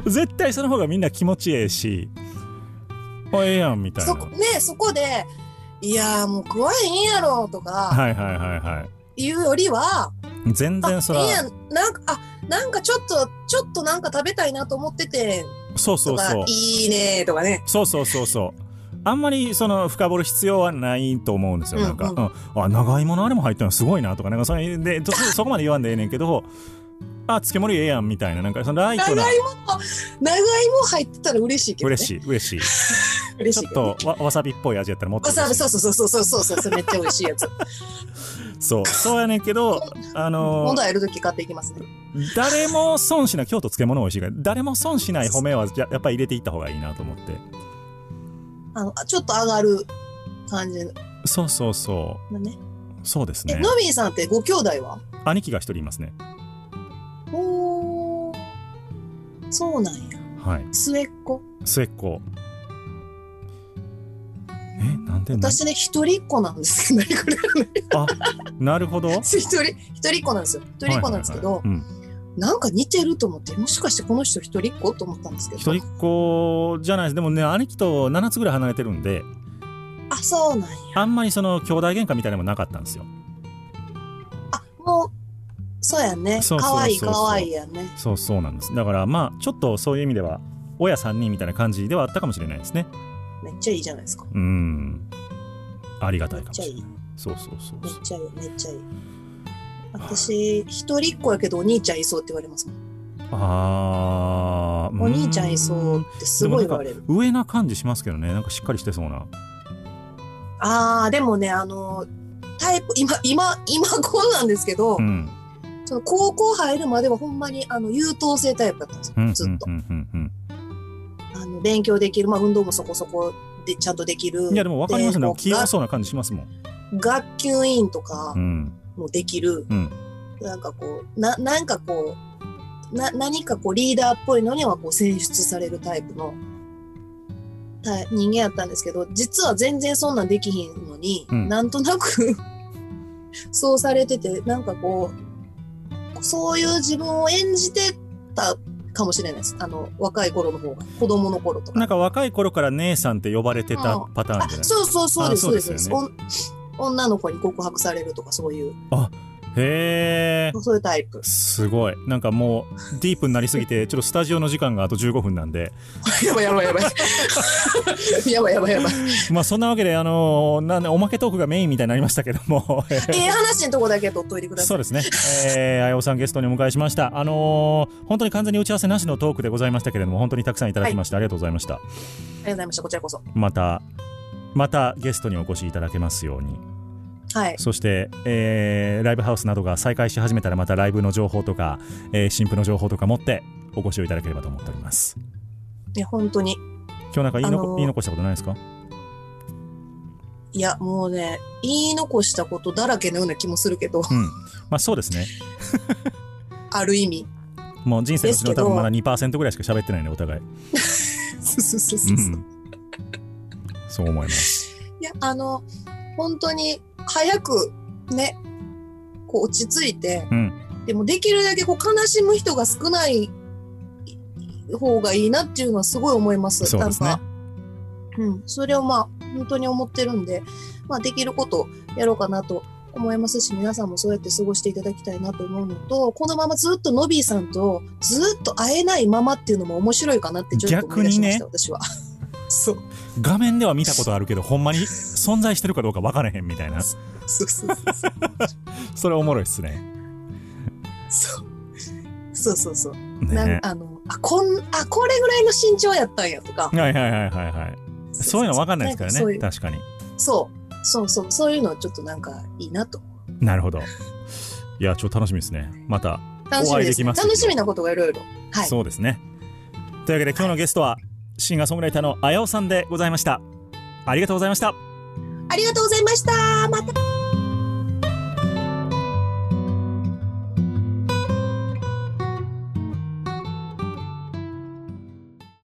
[laughs] 絶対その方がみんな気持ちええし。おええやんみたいな。そこ、ね、そこで、いやーもう食わへんやろとか、はいはいはいはい。いうよりは、全然そらあ、いいやん、なんか、あ、なんかちょっと、ちょっとなんか食べたいなと思ってて、そうそうそう、いいねとかね。そうそうそうそうあんまりその深掘る必要はないと思うんですよ。なんか、うんうんあ、長芋のあれも入ったのすごいなとか、なんかそれで、と [laughs] そこまで言わんでええねんけど、あ、漬物ええやんみたいな、なんかそのライト長な、芋も、長芋入ってたら嬉しいけどね。嬉しい、嬉しい。[laughs] ちょっ嬉しいけどね。とわわさびっぽい味やったらもっとわ。さび、そうそうそうそうそうそう、めっちゃ美味しいやつ。そう、そうやねんけど、あの今度会えるとき買っていきますね。誰も損しない、京都漬物美味しいから、誰も損しない褒めはややっぱり入れていった方がいいなと思って。あの、ちょっと上がる感じそうそうそのね。う。そうですえ、ね。ノビーさんってご兄弟は？兄貴が一人いますね。おー。そうなんや。はい。末っ子？末っ子。え、なんでなん？私ね、一人っ子なんですよ。何これ。あ、なるほど。[laughs] 一人、一人っ子なんですよ。一人っ子なんですけど、はいはいはいうんなんか似てると思って、もしかしてこの人一人っ子と思ったんですけど。一人っ子じゃないです。でもね、兄貴と7つぐらい離れてるんで、あ、そうなんや。あんまりその兄弟喧嘩みたいなのもなかったんですよ。あ、もう、そうやんね。かわいいかわいいやんね。そうそうなんです。だからまあ、ちょっとそういう意味では、親3人みたいな感じではあったかもしれないですね。めっちゃいいじゃないですか。うん。ありがためっちゃいかもしれない。。そうそうそうそう。めっちゃいい、めっちゃいい。私、一人っ子やけどお兄ちゃんいそうって言われますもん。あー。お兄ちゃんいそうってすごい言われる。上な感じしますけどね。なんかしっかりしてそうな。あー、でもね、あの、タイプ、今、今、今こうなんですけど、うん。その高校入るまではほんまにあの優等生タイプだったんですようん。。ずっとあの勉強できる、まあ運動もそこそこでちゃんとできる。うん。いやでも分かりますね。で器用そうな感じしますもん。学級委員とかうん。もできる。うん。なんかこう、な、なんかこう、な、何かこうリーダーっぽいのにはこう選出されるタイプの、た人間やったんですけど、実は全然そんなんできひんのに、うんなんとなく [laughs] そうされてて、なんかこう、そういう自分を演じてたかもしれないです。あの、若い頃の方が、子供の頃とか。なんか若い頃から姉さんって呼ばれてたパターンじゃないあそうそうそうです、あそうです。そうですよおん女の子に告白されるとかそういう。へえ。そういうタイプ。すごい。なんかもう、ディープになりすぎて、ちょっとスタジオの時間があと15分なんで。[laughs] やばいやばいやばい。[laughs] やばいやばいやばい。まあそんなわけで、あのーなんで、おまけトークがメインみたいになりましたけども。[laughs] ええ話のとこだけ取っといてください。そうですね。えー、あやおさんゲストにお迎えしました。あのー本当に完全に打ち合わせなしのトークでございましたけれども、本当にたくさんいただきまして、ありがとうございました。ありがとうございました。こちらこそ。また、またゲストにお越しいただけますように。はい。そして、えーライブハウスなどが再開し始めたらまたライブの情報とか、えー新婦の情報とか持ってお越しをいただければと思っております。いや、本当に。今日なんか言いのこ、あのー言い残したことないですか？いや、もうね、言い残したことだらけのような気もするけど、うん。まあそうですね。[laughs] ある意味。もう人生のうちの多分まだ2%ぐらいしか喋ってないね、お互い。[laughs] そうそうそうそうう。ん。そう思います。いや、あの、本当に早くね、こう落ち着いて、うん。でもできるだけこう悲しむ人が少ない方がいいなっていうのはすごい思います。そうですねうん、それをまあ本当に思ってるんで、まあできることやろうかなと思いますし、皆さんもそうやって過ごしていただきたいなと思うのと、このままずっとノビーさんとずっと会えないままっていうのも面白いかなってちょっと思いました、私は。そう。画面では見たことあるけど、ほんまに存在してるかどうか分からへんみたいな。そうそうそうそう。それおもろいっすね。そう。そうそうそう。なんねあの、あ、こん、あ、これぐらいの身長やったんやとか。はいはいはいはいはい。そういうの分かんないですからね。確かに。そう。そうそう。そういうのちょっとなんかいいなと。なるほど。いや、ちょっと楽しみですね。また、お。会いできます楽しみなことがいろいろ。はい。そうですね。というわけで今日のゲストは、シンガーソングライターのあやおさんでございました。ありがとうございました。ありがとうございました。また